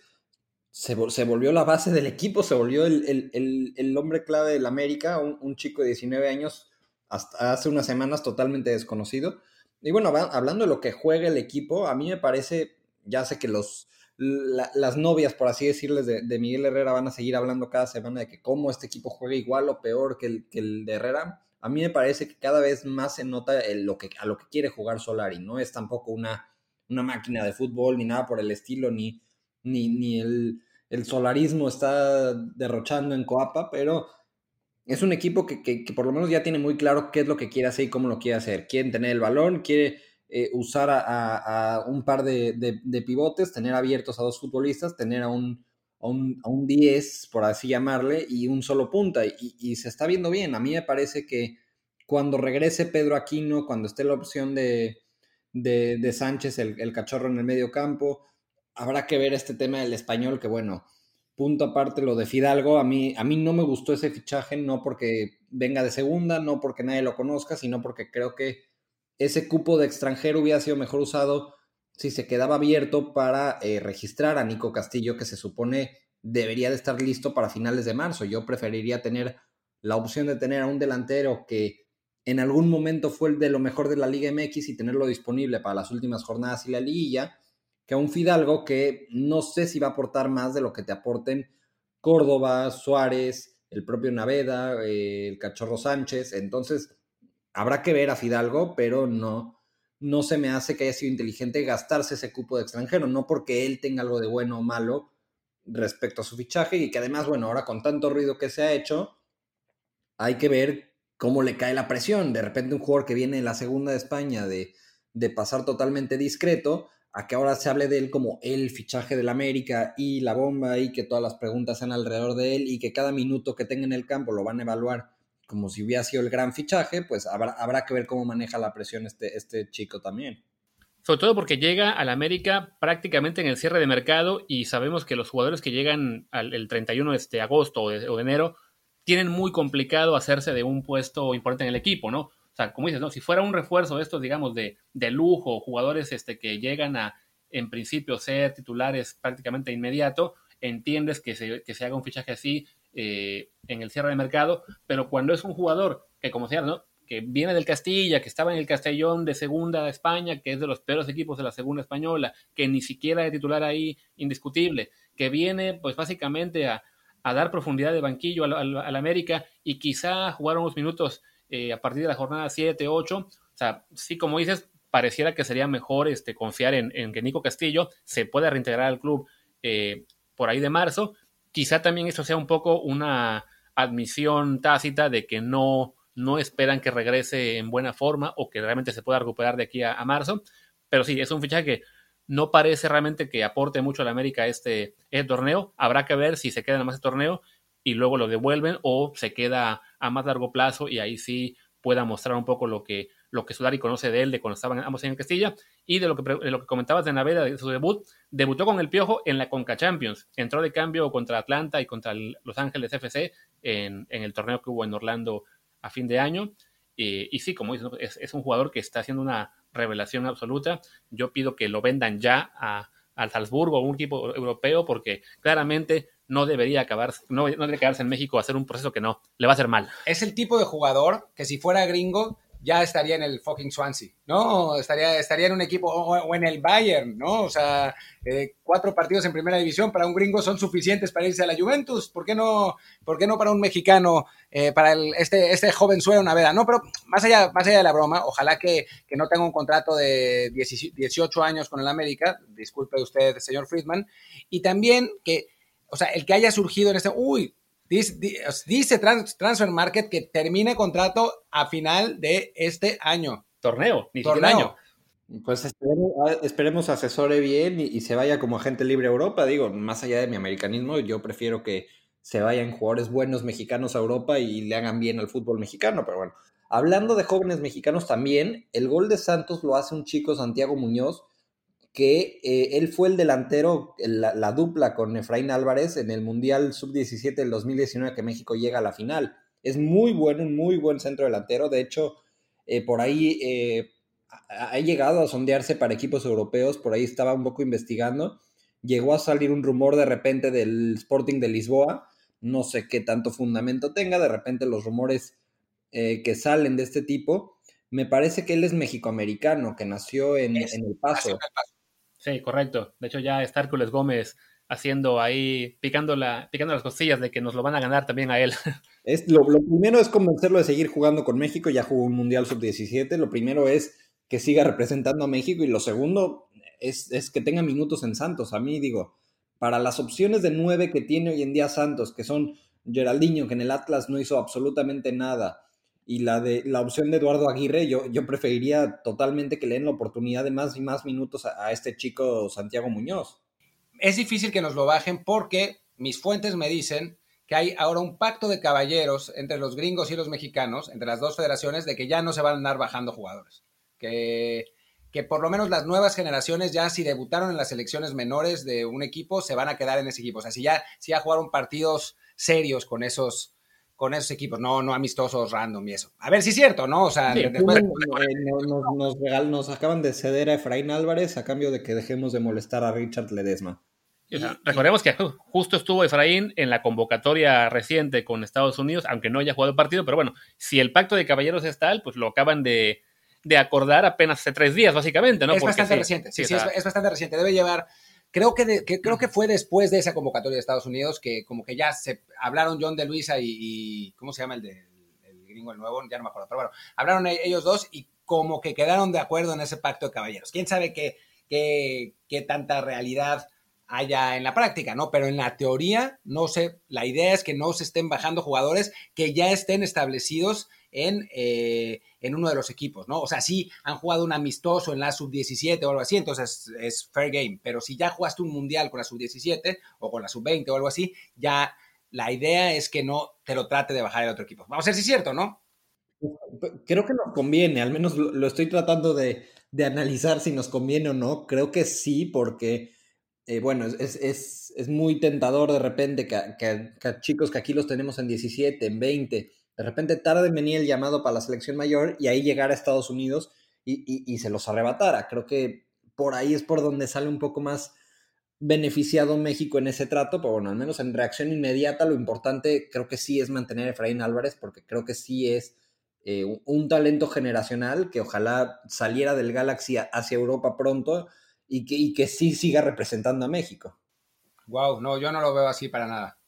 se, volvió la base del equipo, se volvió el, hombre clave del América, un, chico de 19 años, hasta hace unas semanas totalmente desconocido. Y bueno, hablando de lo que juega el equipo, a mí me parece, ya sé que los, las novias, por así decirles, de, Miguel Herrera van a seguir hablando cada semana de que cómo este equipo juega igual o peor que el, que el de Herrera. A mí me parece que cada vez más se nota lo que, a lo que quiere jugar Solari. No es tampoco una, una máquina de fútbol ni nada por el estilo, ni ni, el, solarismo está derrochando en Coapa, pero es un equipo que, por lo menos ya tiene muy claro qué es lo que quiere hacer y cómo lo quiere hacer. Quieren tener el balón, quiere eh, usar a, un par de, pivotes, tener abiertos a dos futbolistas, tener a un, a un, 10, por así llamarle, y un solo punta. Y, se está viendo bien. A mí me parece que cuando regrese Pedro Aquino, cuando esté la opción de, de, Sánchez, el, el, cachorro en el medio campo, habrá que ver este tema del español, que bueno, punto aparte lo de Fidalgo, a mí, a mí no me gustó ese fichaje, no porque venga de segunda, no porque nadie lo conozca, sino porque creo que ese cupo de extranjero hubiera sido mejor usado si se quedaba abierto para eh, registrar a Nico Castillo, que se supone debería de estar listo para finales de marzo. Yo preferiría tener la opción de tener a un delantero que en algún momento fue el de lo mejor de la Liga MX y tenerlo disponible para las últimas jornadas y la liguilla, que a un Fidalgo que no sé si va a aportar más de lo que te aporten Córdoba, Suárez, el propio Naveda, eh, el Cachorro Sánchez. Entonces, habrá que ver a Fidalgo, pero no, no se me hace que haya sido inteligente gastarse ese cupo de extranjero, no porque él tenga algo de bueno o malo respecto a su fichaje y que además, bueno, ahora con tanto ruido que se ha hecho, hay que ver cómo le cae la presión. De repente un jugador que viene en la segunda de España de, de pasar totalmente discreto, a que ahora se hable de él como el fichaje del América y la bomba y que todas las preguntas sean alrededor de él y que cada minuto que tenga en el campo lo van a evaluar como si hubiera sido el gran fichaje, pues habrá, habrá que ver cómo maneja la presión este, este chico también. Sobre todo porque llega al América prácticamente en el cierre de mercado y sabemos que los jugadores que llegan al el 31 de este agosto o de, o de enero tienen muy complicado hacerse de un puesto importante en el equipo, ¿no? O sea, como dices, ¿no? Si fuera un refuerzo de estos, digamos, de, de lujo, jugadores este, que llegan a, en principio, ser titulares prácticamente inmediato, entiendes que se, que se haga un fichaje así eh, en el cierre de mercado, pero cuando es un jugador que, como sea, ¿no? que viene del Castilla, que estaba en el Castellón de Segunda España, que es de los peores equipos de la Segunda Española, que ni siquiera de titular ahí indiscutible, que viene pues básicamente a, a dar profundidad de banquillo al, al, al, América y quizá jugar unos minutos eh, a partir de la jornada 7, 8. O sea, sí, como dices, pareciera que sería mejor este, confiar en, en que Nico Castillo se pueda reintegrar al club eh, por ahí de marzo. Quizá también eso sea un poco una admisión tácita de que no, no esperan que regrese en buena forma o que realmente se pueda recuperar de aquí a, marzo. Pero sí, es un fichaje que no parece realmente que aporte mucho a la América este, este torneo. Habrá que ver si se queda en más este torneo y luego lo devuelven o se queda a más largo plazo y ahí sí pueda mostrar un poco lo que, lo que Solari conoce de él de cuando estaban ambos en Castilla y de lo que, de lo comentabas de Naveda de su debut, debutó con el Piojo en la Conca Champions, entró de cambio contra Atlanta y contra Los Ángeles FC en, el torneo que hubo en Orlando a fin de año. Y sí, como dices, es, un jugador que está haciendo una revelación absoluta, yo pido que lo vendan ya a, al Salzburgo, un equipo europeo, porque claramente no debería acabar, no, no debe quedarse en México a hacer un proceso que no, le va a hacer mal. Es el tipo de jugador que si fuera gringo ya estaría en el fucking Swansea, ¿no? Estaría, estaría en un equipo o, en el Bayern, ¿no? O sea, eh, cuatro partidos en primera división para un gringo son suficientes para irse a la Juventus. ¿Por qué no, por qué no para un mexicano, eh, para el, este, este joven suena una veda? No, pero más allá, más allá de la broma, ojalá que, que no tenga un contrato de 18 años con el América, disculpe usted, señor Friedman, y también que, o sea, el que haya surgido en este, uy, Dice, dice Transfer Market que termine contrato a final de este año. Torneo, ni Torneo. año. Pues esperemos, esperemos, asesore bien y, y, se vaya como agente libre a Europa. Digo, más allá de mi americanismo, yo prefiero que se vayan jugadores buenos mexicanos a Europa y le hagan bien al fútbol mexicano. Pero bueno, hablando de jóvenes mexicanos también, el gol de Santos lo hace un chico Santiago Muñoz que eh, él fue el delantero, la, la, dupla con Efraín Álvarez en el Mundial Sub-17 del 2019 que México llega a la final. Es muy bueno, un muy buen centro delantero. De hecho, eh, por ahí eh, ha llegado a sondearse para equipos europeos, por ahí estaba un poco investigando. Llegó a salir un rumor de repente del Sporting de Lisboa, no sé qué tanto fundamento tenga, de repente los rumores que salen de este tipo. Me parece que él es mexicoamericano, que nació en, es, en El Paso. Sí, correcto. De hecho, ya está Hércules Gómez haciendo ahí, picando, la, picando las costillas de que nos lo van a ganar también a él. Es, lo, primero es convencerlo de seguir jugando con México, ya jugó un Mundial Sub-17, lo primero es que siga representando a México y lo segundo es, es, que tenga minutos en Santos. A mí digo, para las opciones de nueve que tiene hoy en día Santos, que son Geraldinho, que en el Atlas no hizo absolutamente nada, y la de la opción de Eduardo Aguirre, yo, yo preferiría totalmente que le den la oportunidad de más y más minutos a, este chico Santiago Muñoz. Es difícil que nos lo bajen porque mis fuentes me dicen que hay ahora un pacto de caballeros entre los gringos y los mexicanos, entre las dos federaciones, de que ya no se van a andar bajando jugadores. Que, que por lo menos las nuevas generaciones ya si debutaron en las selecciones menores de un equipo, se van a quedar en ese equipo. O sea, si ya, si ya jugaron partidos serios con esos con esos equipos, no, no amistosos, random y eso. A ver si es cierto, ¿no? O sea, sí, después... nos, nos, nos, regal, nos, acaban de ceder a Efraín Álvarez a cambio de que dejemos de molestar a Richard Ledesma. Recordemos que justo estuvo Efraín en la convocatoria reciente con Estados Unidos, aunque no haya jugado el partido, pero bueno, si el pacto de caballeros es tal, pues lo acaban de, de acordar apenas hace tres días, básicamente, ¿no? Es Porque bastante sí, reciente, sí, sí, es, bastante reciente. Debe llevar Creo que, de, que, creo que fue después de esa convocatoria de Estados Unidos que como que ya se hablaron John de Luisa y, y ¿cómo se llama el, de, el gringo, el nuevo? Ya no me acuerdo, pero bueno, hablaron ellos dos y como que quedaron de acuerdo en ese pacto de caballeros. ¿Quién sabe qué, qué, qué tanta realidad haya en la práctica, ¿no? Pero en la teoría, no sé, la idea es que no se estén bajando jugadores que ya estén establecidos en, eh, en uno de los equipos, ¿no? O sea, si han jugado un amistoso en la sub-17 o algo así, entonces es, es, fair game, pero si ya jugaste un mundial con la sub-17 o con la sub-20 o algo así, ya la idea es que no te lo trate de bajar el otro equipo. Vamos a ver si es cierto, ¿no? Creo que nos conviene, al menos lo, estoy tratando de, analizar si nos conviene o no. Creo que sí, porque, eh, bueno, es, muy tentador de repente que, chicos que aquí los tenemos en 17, en 20, de repente tarde en venir el llamado para la selección mayor y ahí llegar a Estados Unidos y, se los arrebatara. Creo que por ahí es por donde sale un poco más beneficiado México en ese trato, pero bueno, al menos en reacción inmediata lo importante creo que sí es mantener a Efraín Álvarez, porque creo que sí es eh, un talento generacional que ojalá saliera del Galaxy hacia Europa pronto y que, y que sí siga representando a México. Wow, no, yo no lo veo así para nada.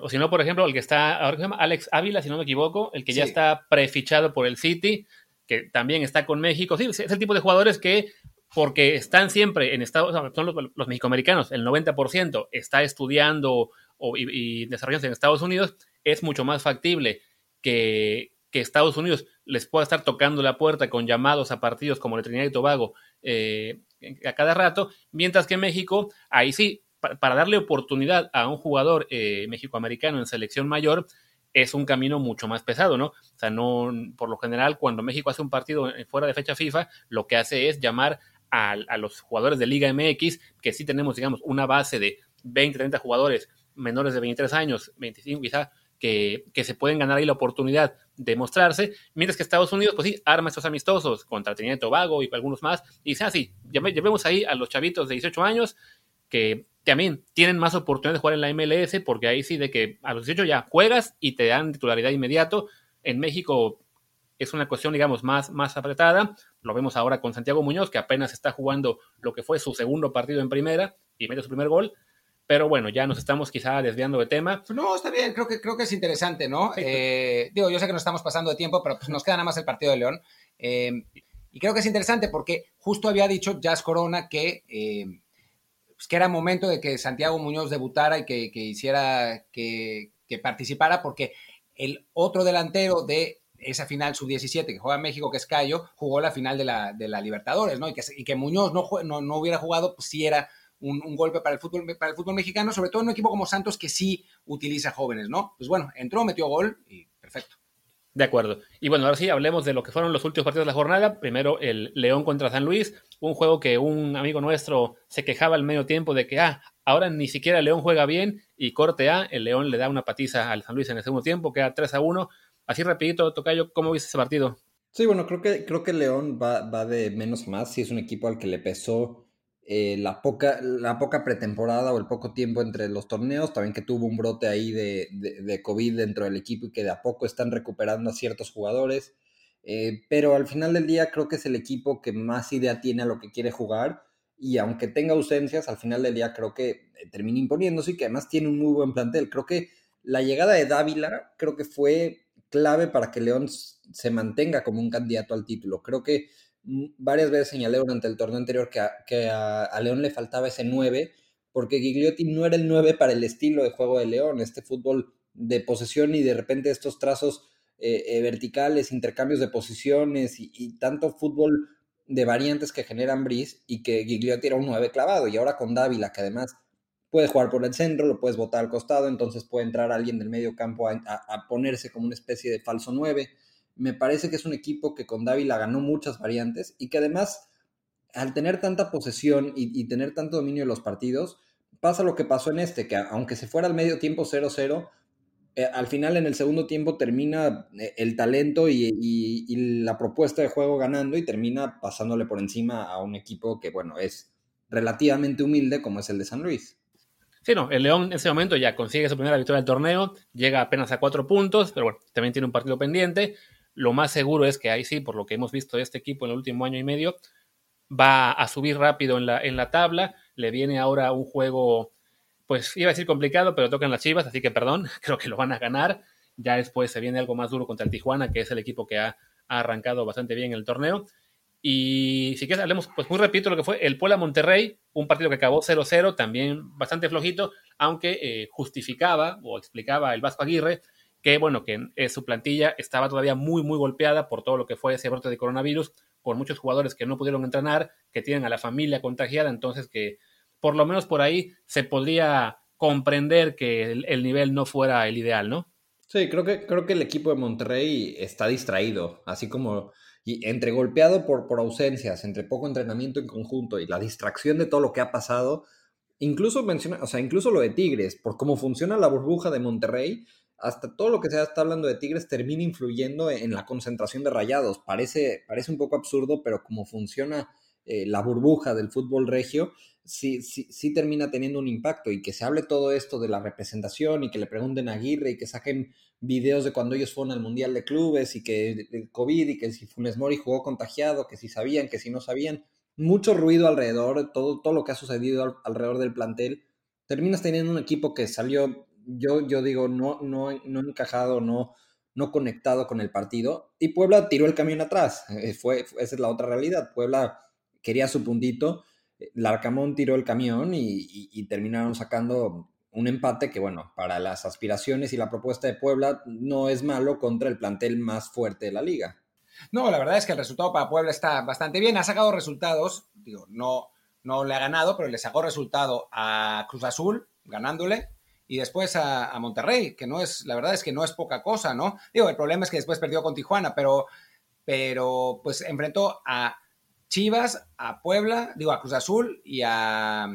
O si no, por ejemplo, el que está, ahora se llama Alex Ávila, si no me equivoco, el que ya está prefichado por el City, que también está con México. Sí, es el tipo de jugadores que, porque están siempre en Estados Unidos, son los, los, mexicoamericanos, el 90% está estudiando o, y, y desarrollándose en Estados Unidos, es mucho más factible que, que Estados Unidos les pueda estar tocando la puerta con llamados a partidos como el Trinidad y Tobago eh, a cada rato, mientras que México, ahí sí, para darle oportunidad a un jugador eh, mexicoamericano en selección mayor, es un camino mucho más pesado, ¿no? O sea, no, por lo general, cuando México hace un partido fuera de fecha FIFA, lo que hace es llamar a, los jugadores de Liga MX, que sí tenemos, digamos, una base de 20, 30 jugadores menores de 23 años, 25 quizá, que, se pueden ganar ahí la oportunidad de mostrarse, mientras que Estados Unidos, pues sí, arma estos amistosos contra Trinidad y Tobago y algunos más, y dice así, ah, llevemos ahí a los chavitos de 18 años que también tienen más oportunidad de jugar en la MLS, porque ahí sí de que a los 18 ya juegas y te dan titularidad inmediato. En México es una cuestión, digamos, más, más apretada. Lo vemos ahora con Santiago Muñoz, que apenas está jugando lo que fue su segundo partido en primera y mete su primer gol. Pero bueno, ya nos estamos quizá desviando de tema. No, está bien, creo que, creo que es interesante, ¿no? Eh, digo, yo sé que nos estamos pasando de tiempo, pero pues nos queda nada más el partido de León. Eh, y creo que es interesante porque justo había dicho Jazz Corona que, eh, pues que era momento de que Santiago Muñoz debutara y que, hiciera, que, participara, porque el otro delantero de esa final sub-17 que juega México, que es Cayo, jugó la final de la, de la Libertadores, ¿no? Y que, que Muñoz no, no, no hubiera jugado, pues era un, golpe para el, fútbol, para el fútbol mexicano, sobre todo en un equipo como Santos que sí utiliza jóvenes, ¿no? Pues bueno, entró, metió gol y perfecto. De acuerdo. Y bueno, ahora sí, hablemos de lo que fueron los últimos partidos de la jornada. Primero, el León contra San Luis, un juego que un amigo nuestro se quejaba al medio tiempo de que, ah, ahora ni siquiera el León juega bien y corte A, el León le da una patiza al San Luis en el segundo tiempo, queda 3 a 1. Así rapidito, Tocayo, ¿cómo viste ese partido? Sí, bueno, creo que, creo que León va, va de menos más, si es un equipo al que le pesó eh, la, poca, la poca pretemporada o el poco tiempo entre los torneos, también que tuvo un brote ahí de, de, COVID dentro del equipo y que de a poco están recuperando a ciertos jugadores. Eh, pero al final del día creo que es el equipo que más idea tiene a lo que quiere jugar y aunque tenga ausencias, al final del día creo que eh, termina imponiéndose y que además tiene un muy buen plantel. Creo que la llegada de Dávila creo que fue clave para que León se mantenga como un candidato al título. Creo que varias veces señalé durante el torneo anterior que, a, que a, León le faltaba ese 9, porque Gigliotti no era el 9 para el estilo de juego de León, este fútbol de posesión y de repente estos trazos eh, eh, verticales, intercambios de posiciones y, tanto fútbol de variantes que generan Brice y que Gigliotti era un 9 clavado. Y ahora con Dávila que además puede jugar por el centro, lo puedes botar al costado, entonces puede entrar alguien del medio campo a, a ponerse como una especie de falso 9 me parece que es un equipo que con Dávila ganó muchas variantes y que además, al tener tanta posesión y, tener tanto dominio de los partidos, pasa lo que pasó en este, que aunque se fuera al medio tiempo 0-0, eh, al final en el segundo tiempo termina eh, el talento y, la propuesta de juego ganando y termina pasándole por encima a un equipo que, bueno, es relativamente humilde como es el de San Luis. Sí, no, el León en ese momento ya consigue su primera victoria del torneo, llega apenas a cuatro puntos, pero bueno, también tiene un partido pendiente. Lo más seguro es que ahí sí, por lo que hemos visto de este equipo en el último año y medio, va a subir rápido en la, en la tabla. Le viene ahora un juego, pues iba a decir complicado, pero tocan las chivas, así que perdón, creo que lo van a ganar. Ya después se viene algo más duro contra el Tijuana, que es el equipo que ha, arrancado bastante bien el torneo. Y si quieres, hablemos, pues muy repito lo que fue el Puebla Monterrey, un partido que acabó 0-0, también bastante flojito, aunque eh, justificaba o explicaba el Vasco Aguirre que bueno, que eh, su plantilla estaba todavía muy, muy golpeada por todo lo que fue ese brote de coronavirus, por muchos jugadores que no pudieron entrenar, que tienen a la familia contagiada, entonces que por lo menos por ahí se podría comprender que el, nivel no fuera el ideal, ¿no? Sí, creo que, creo que el equipo de Monterrey está distraído, así como y entre golpeado por, por ausencias, entre poco entrenamiento en conjunto y la distracción de todo lo que ha pasado, incluso menciona, o sea, incluso lo de Tigres, por cómo funciona la burbuja de Monterrey, hasta todo lo que se está hablando de Tigres termina influyendo en la concentración de rayados. Parece, parece un poco absurdo, pero como funciona eh, la burbuja del fútbol regio, sí, sí, sí termina teniendo un impacto y que se hable todo esto de la representación y que le pregunten a Aguirre y que saquen videos de cuando ellos fueron al Mundial de Clubes y que el COVID y que si Funes Mori jugó contagiado, que si sabían, que si no sabían. Mucho ruido alrededor, todo, todo lo que ha sucedido alrededor del plantel. Terminas teniendo un equipo que salió, yo, yo digo, no, no, no encajado, no, no conectado con el partido. Y Puebla tiró el camión atrás. Eh, fue, esa es la otra realidad. Puebla quería su puntito. Larcamón tiró el camión y terminaron sacando un empate que, bueno, para las aspiraciones y la propuesta de Puebla no es malo contra el plantel más fuerte de la liga. No, la verdad es que el resultado para Puebla está bastante bien. Ha sacado resultados, digo, no, no le ha ganado, pero le sacó resultado a Cruz Azul, ganándole, y después a, Monterrey, que no es, la verdad es que no es poca cosa, ¿no? Digo, el problema es que después perdió con Tijuana, pero, pero pues enfrentó a Chivas, a Puebla, digo, a Cruz Azul y a,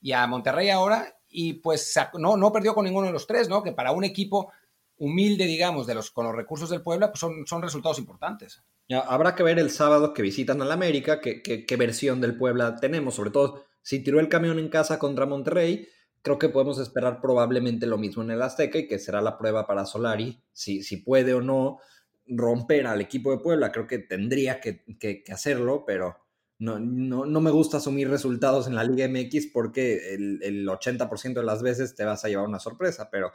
y a Monterrey ahora, y pues no, no perdió con ninguno de los tres, ¿no? Que para un equipo humilde, digamos, de los, con los recursos del Puebla, pues son, son resultados importantes. Habrá que ver el sábado que visitan al América, qué, versión del Puebla tenemos, sobre todo si tiró el camión en casa contra Monterrey, creo que podemos esperar probablemente lo mismo en el Azteca y que será la prueba para Solari, si, si puede o no romper al equipo de Puebla, creo que tendría que, que hacerlo, pero no, no, no, me gusta asumir resultados en la Liga MX porque el, el 80% de las veces te vas a llevar una sorpresa, pero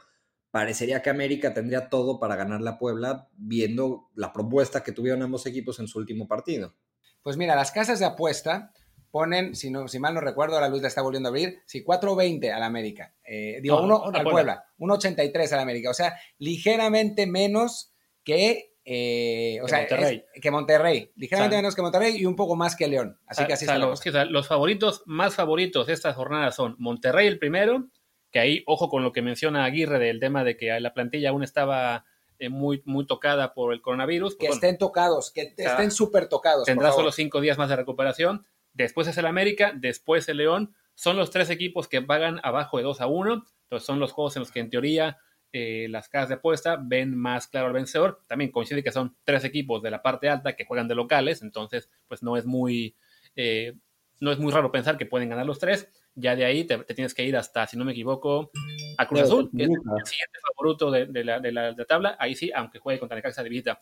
parecería que América tendría todo para ganar la Puebla viendo la propuesta que tuvieron ambos equipos en su último partido. Pues mira, las casas de apuesta ponen, si, no, si mal no recuerdo, ahora Luis la está volviendo a abrir, si 4.20 al América, eh, digo, uno, al Puebla, 1.83 al América, o sea, ligeramente menos que eh, o sea, Monterrey. que Monterrey, ligeramente menos que Monterrey y un poco más que León. Así que así los, los favoritos más favoritos de estas jornadas son Monterrey el primero, que ahí, ojo con lo que menciona Aguirre del tema de que la plantilla aún estaba eh, muy, muy tocada por el coronavirus. Que estén tocados, que estén súper tocados. Tendrá solo cinco días más de recuperación. Después es el América, después el León. Son los tres equipos que pagan abajo de 2 a 1. Entonces son los juegos en los que en teoría eh, las casas de apuesta ven más claro al vencedor. También coincide que son tres equipos de la parte alta que juegan de locales, entonces pues no es muy, eh, no es muy raro pensar que pueden ganar los tres. Ya de ahí te, tienes que ir hasta, si no me equivoco, a Cruz Azul, que es el siguiente favorito de, la, de, la, tabla. Ahí sí, aunque juegue contra Necaxa de visita.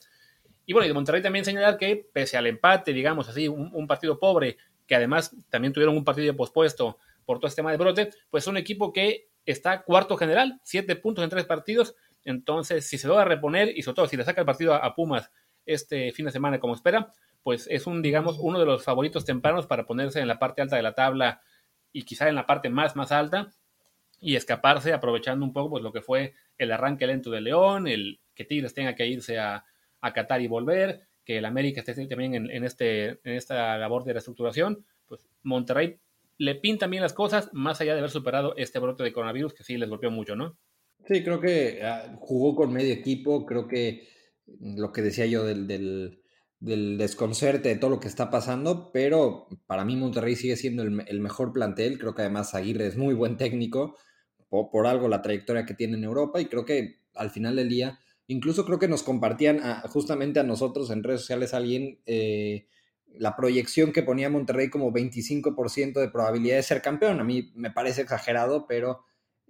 Y bueno, y de Monterrey también señalar que pese al empate, digamos así, un, un partido pobre, que además también tuvieron un partido pospuesto por todo este tema de brote, pues es un equipo que está cuarto general, siete puntos en tres partidos. Entonces, si se logra reponer y sobre todo si le saca el partido a, Pumas este fin de semana como espera, pues es un, digamos, uno de los favoritos tempranos para ponerse en la parte alta de la tabla y quizá en la parte más, más alta y escaparse aprovechando un poco pues lo que fue el arranque lento de León, el que Tigres tenga que irse a, a Qatar y volver, que el América esté también en, este, en esta labor de reestructuración, pues Monterrey le pintan bien las cosas, más allá de haber superado este brote de coronavirus que sí les golpeó mucho, ¿no? Sí, creo que ah, jugó con medio equipo, creo que lo que decía yo del, del, desconcerte de todo lo que está pasando, pero para mí Monterrey sigue siendo el, mejor plantel, creo que además Aguirre es muy buen técnico, por, algo la trayectoria que tiene en Europa y creo que al final del día, incluso creo que nos compartían justamente a nosotros en redes sociales alguien... Eh, la proyección que ponía Monterrey como 25% de probabilidad de ser campeón. A mí me parece exagerado, pero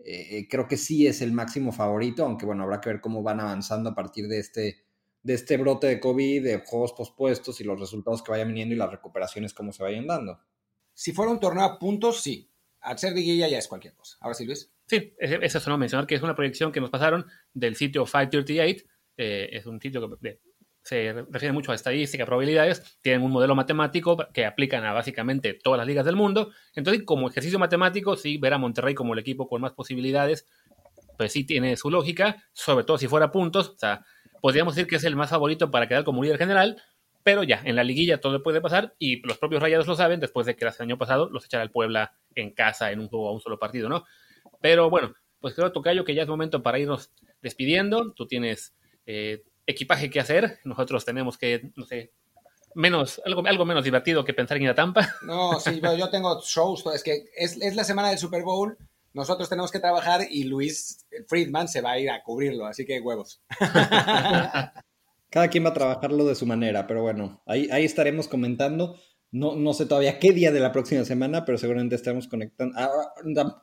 eh, creo que sí es el máximo favorito, aunque bueno, habrá que ver cómo van avanzando a partir de este, de este brote de COVID, de juegos pospuestos y los resultados que vayan viniendo y las recuperaciones cómo se vayan dando. Si fuera un torneo a puntos, sí. Al ser de ya es cualquier cosa. Ahora sí, Luis. Sí, eso es no mencionar que es una proyección que nos pasaron del sitio 538. Eh, es un sitio que, se refiere mucho a estadística, probabilidades, tienen un modelo matemático que aplican a básicamente todas las ligas del mundo. Entonces, como ejercicio matemático, sí, ver a Monterrey como el equipo con más posibilidades, pues sí tiene su lógica, sobre todo si fuera puntos, o sea, podríamos decir que es el más favorito para quedar como líder general, pero ya, en la liguilla todo puede pasar y los propios rayados lo saben después de que el año pasado los echara el Puebla en casa en un juego a un solo partido, ¿no? Pero bueno, pues creo, Tocayo, que ya es momento para irnos despidiendo. Tú tienes eh, equipaje que hacer. Nosotros tenemos que, no sé, menos, algo, algo menos divertido que pensar en ir a Tampa. No, sí, yo tengo shows. Es que es, es la semana del Super Bowl nosotros tenemos que trabajar y Luis Friedman se va a ir a cubrirlo, así que huevos. Cada quien va a trabajarlo de su manera, pero bueno, ahí, ahí estaremos comentando. No, no sé todavía qué día de la próxima semana, pero seguramente estaremos conectando.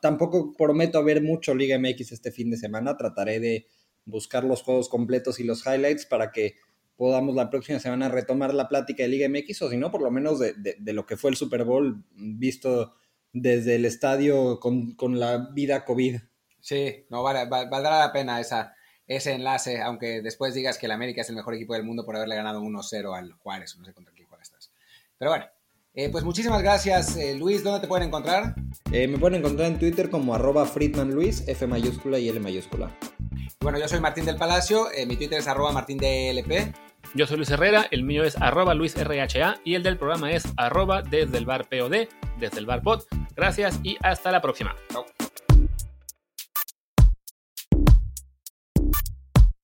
Tampoco prometo ver mucho Liga MX este fin de semana. Trataré de buscar los juegos completos y los highlights para que podamos la próxima semana retomar la plática de Liga MX, o si no, por lo menos de, de lo que fue el Super Bowl visto desde el estadio con, la vida COVID. Sí, no, valdrá la pena esa, ese enlace, aunque después digas que el América es el mejor equipo del mundo por haberle ganado 1-0 al Juárez, no sé contra quién Juárez estás. Pero bueno, eh, pues muchísimas gracias, eh, Luis. ¿Dónde te pueden encontrar? Eh, me pueden encontrar en Twitter como arroba Friedman Luis, F mayúscula y L mayúscula. Bueno, yo soy Martín del Palacio, mi Twitter es arroba Martín DLP. Yo soy Luis Herrera, el mío es arroba LuisRHA y el del programa es arroba desde el bar POD, desde el bar pod. Gracias y hasta la próxima. Chao.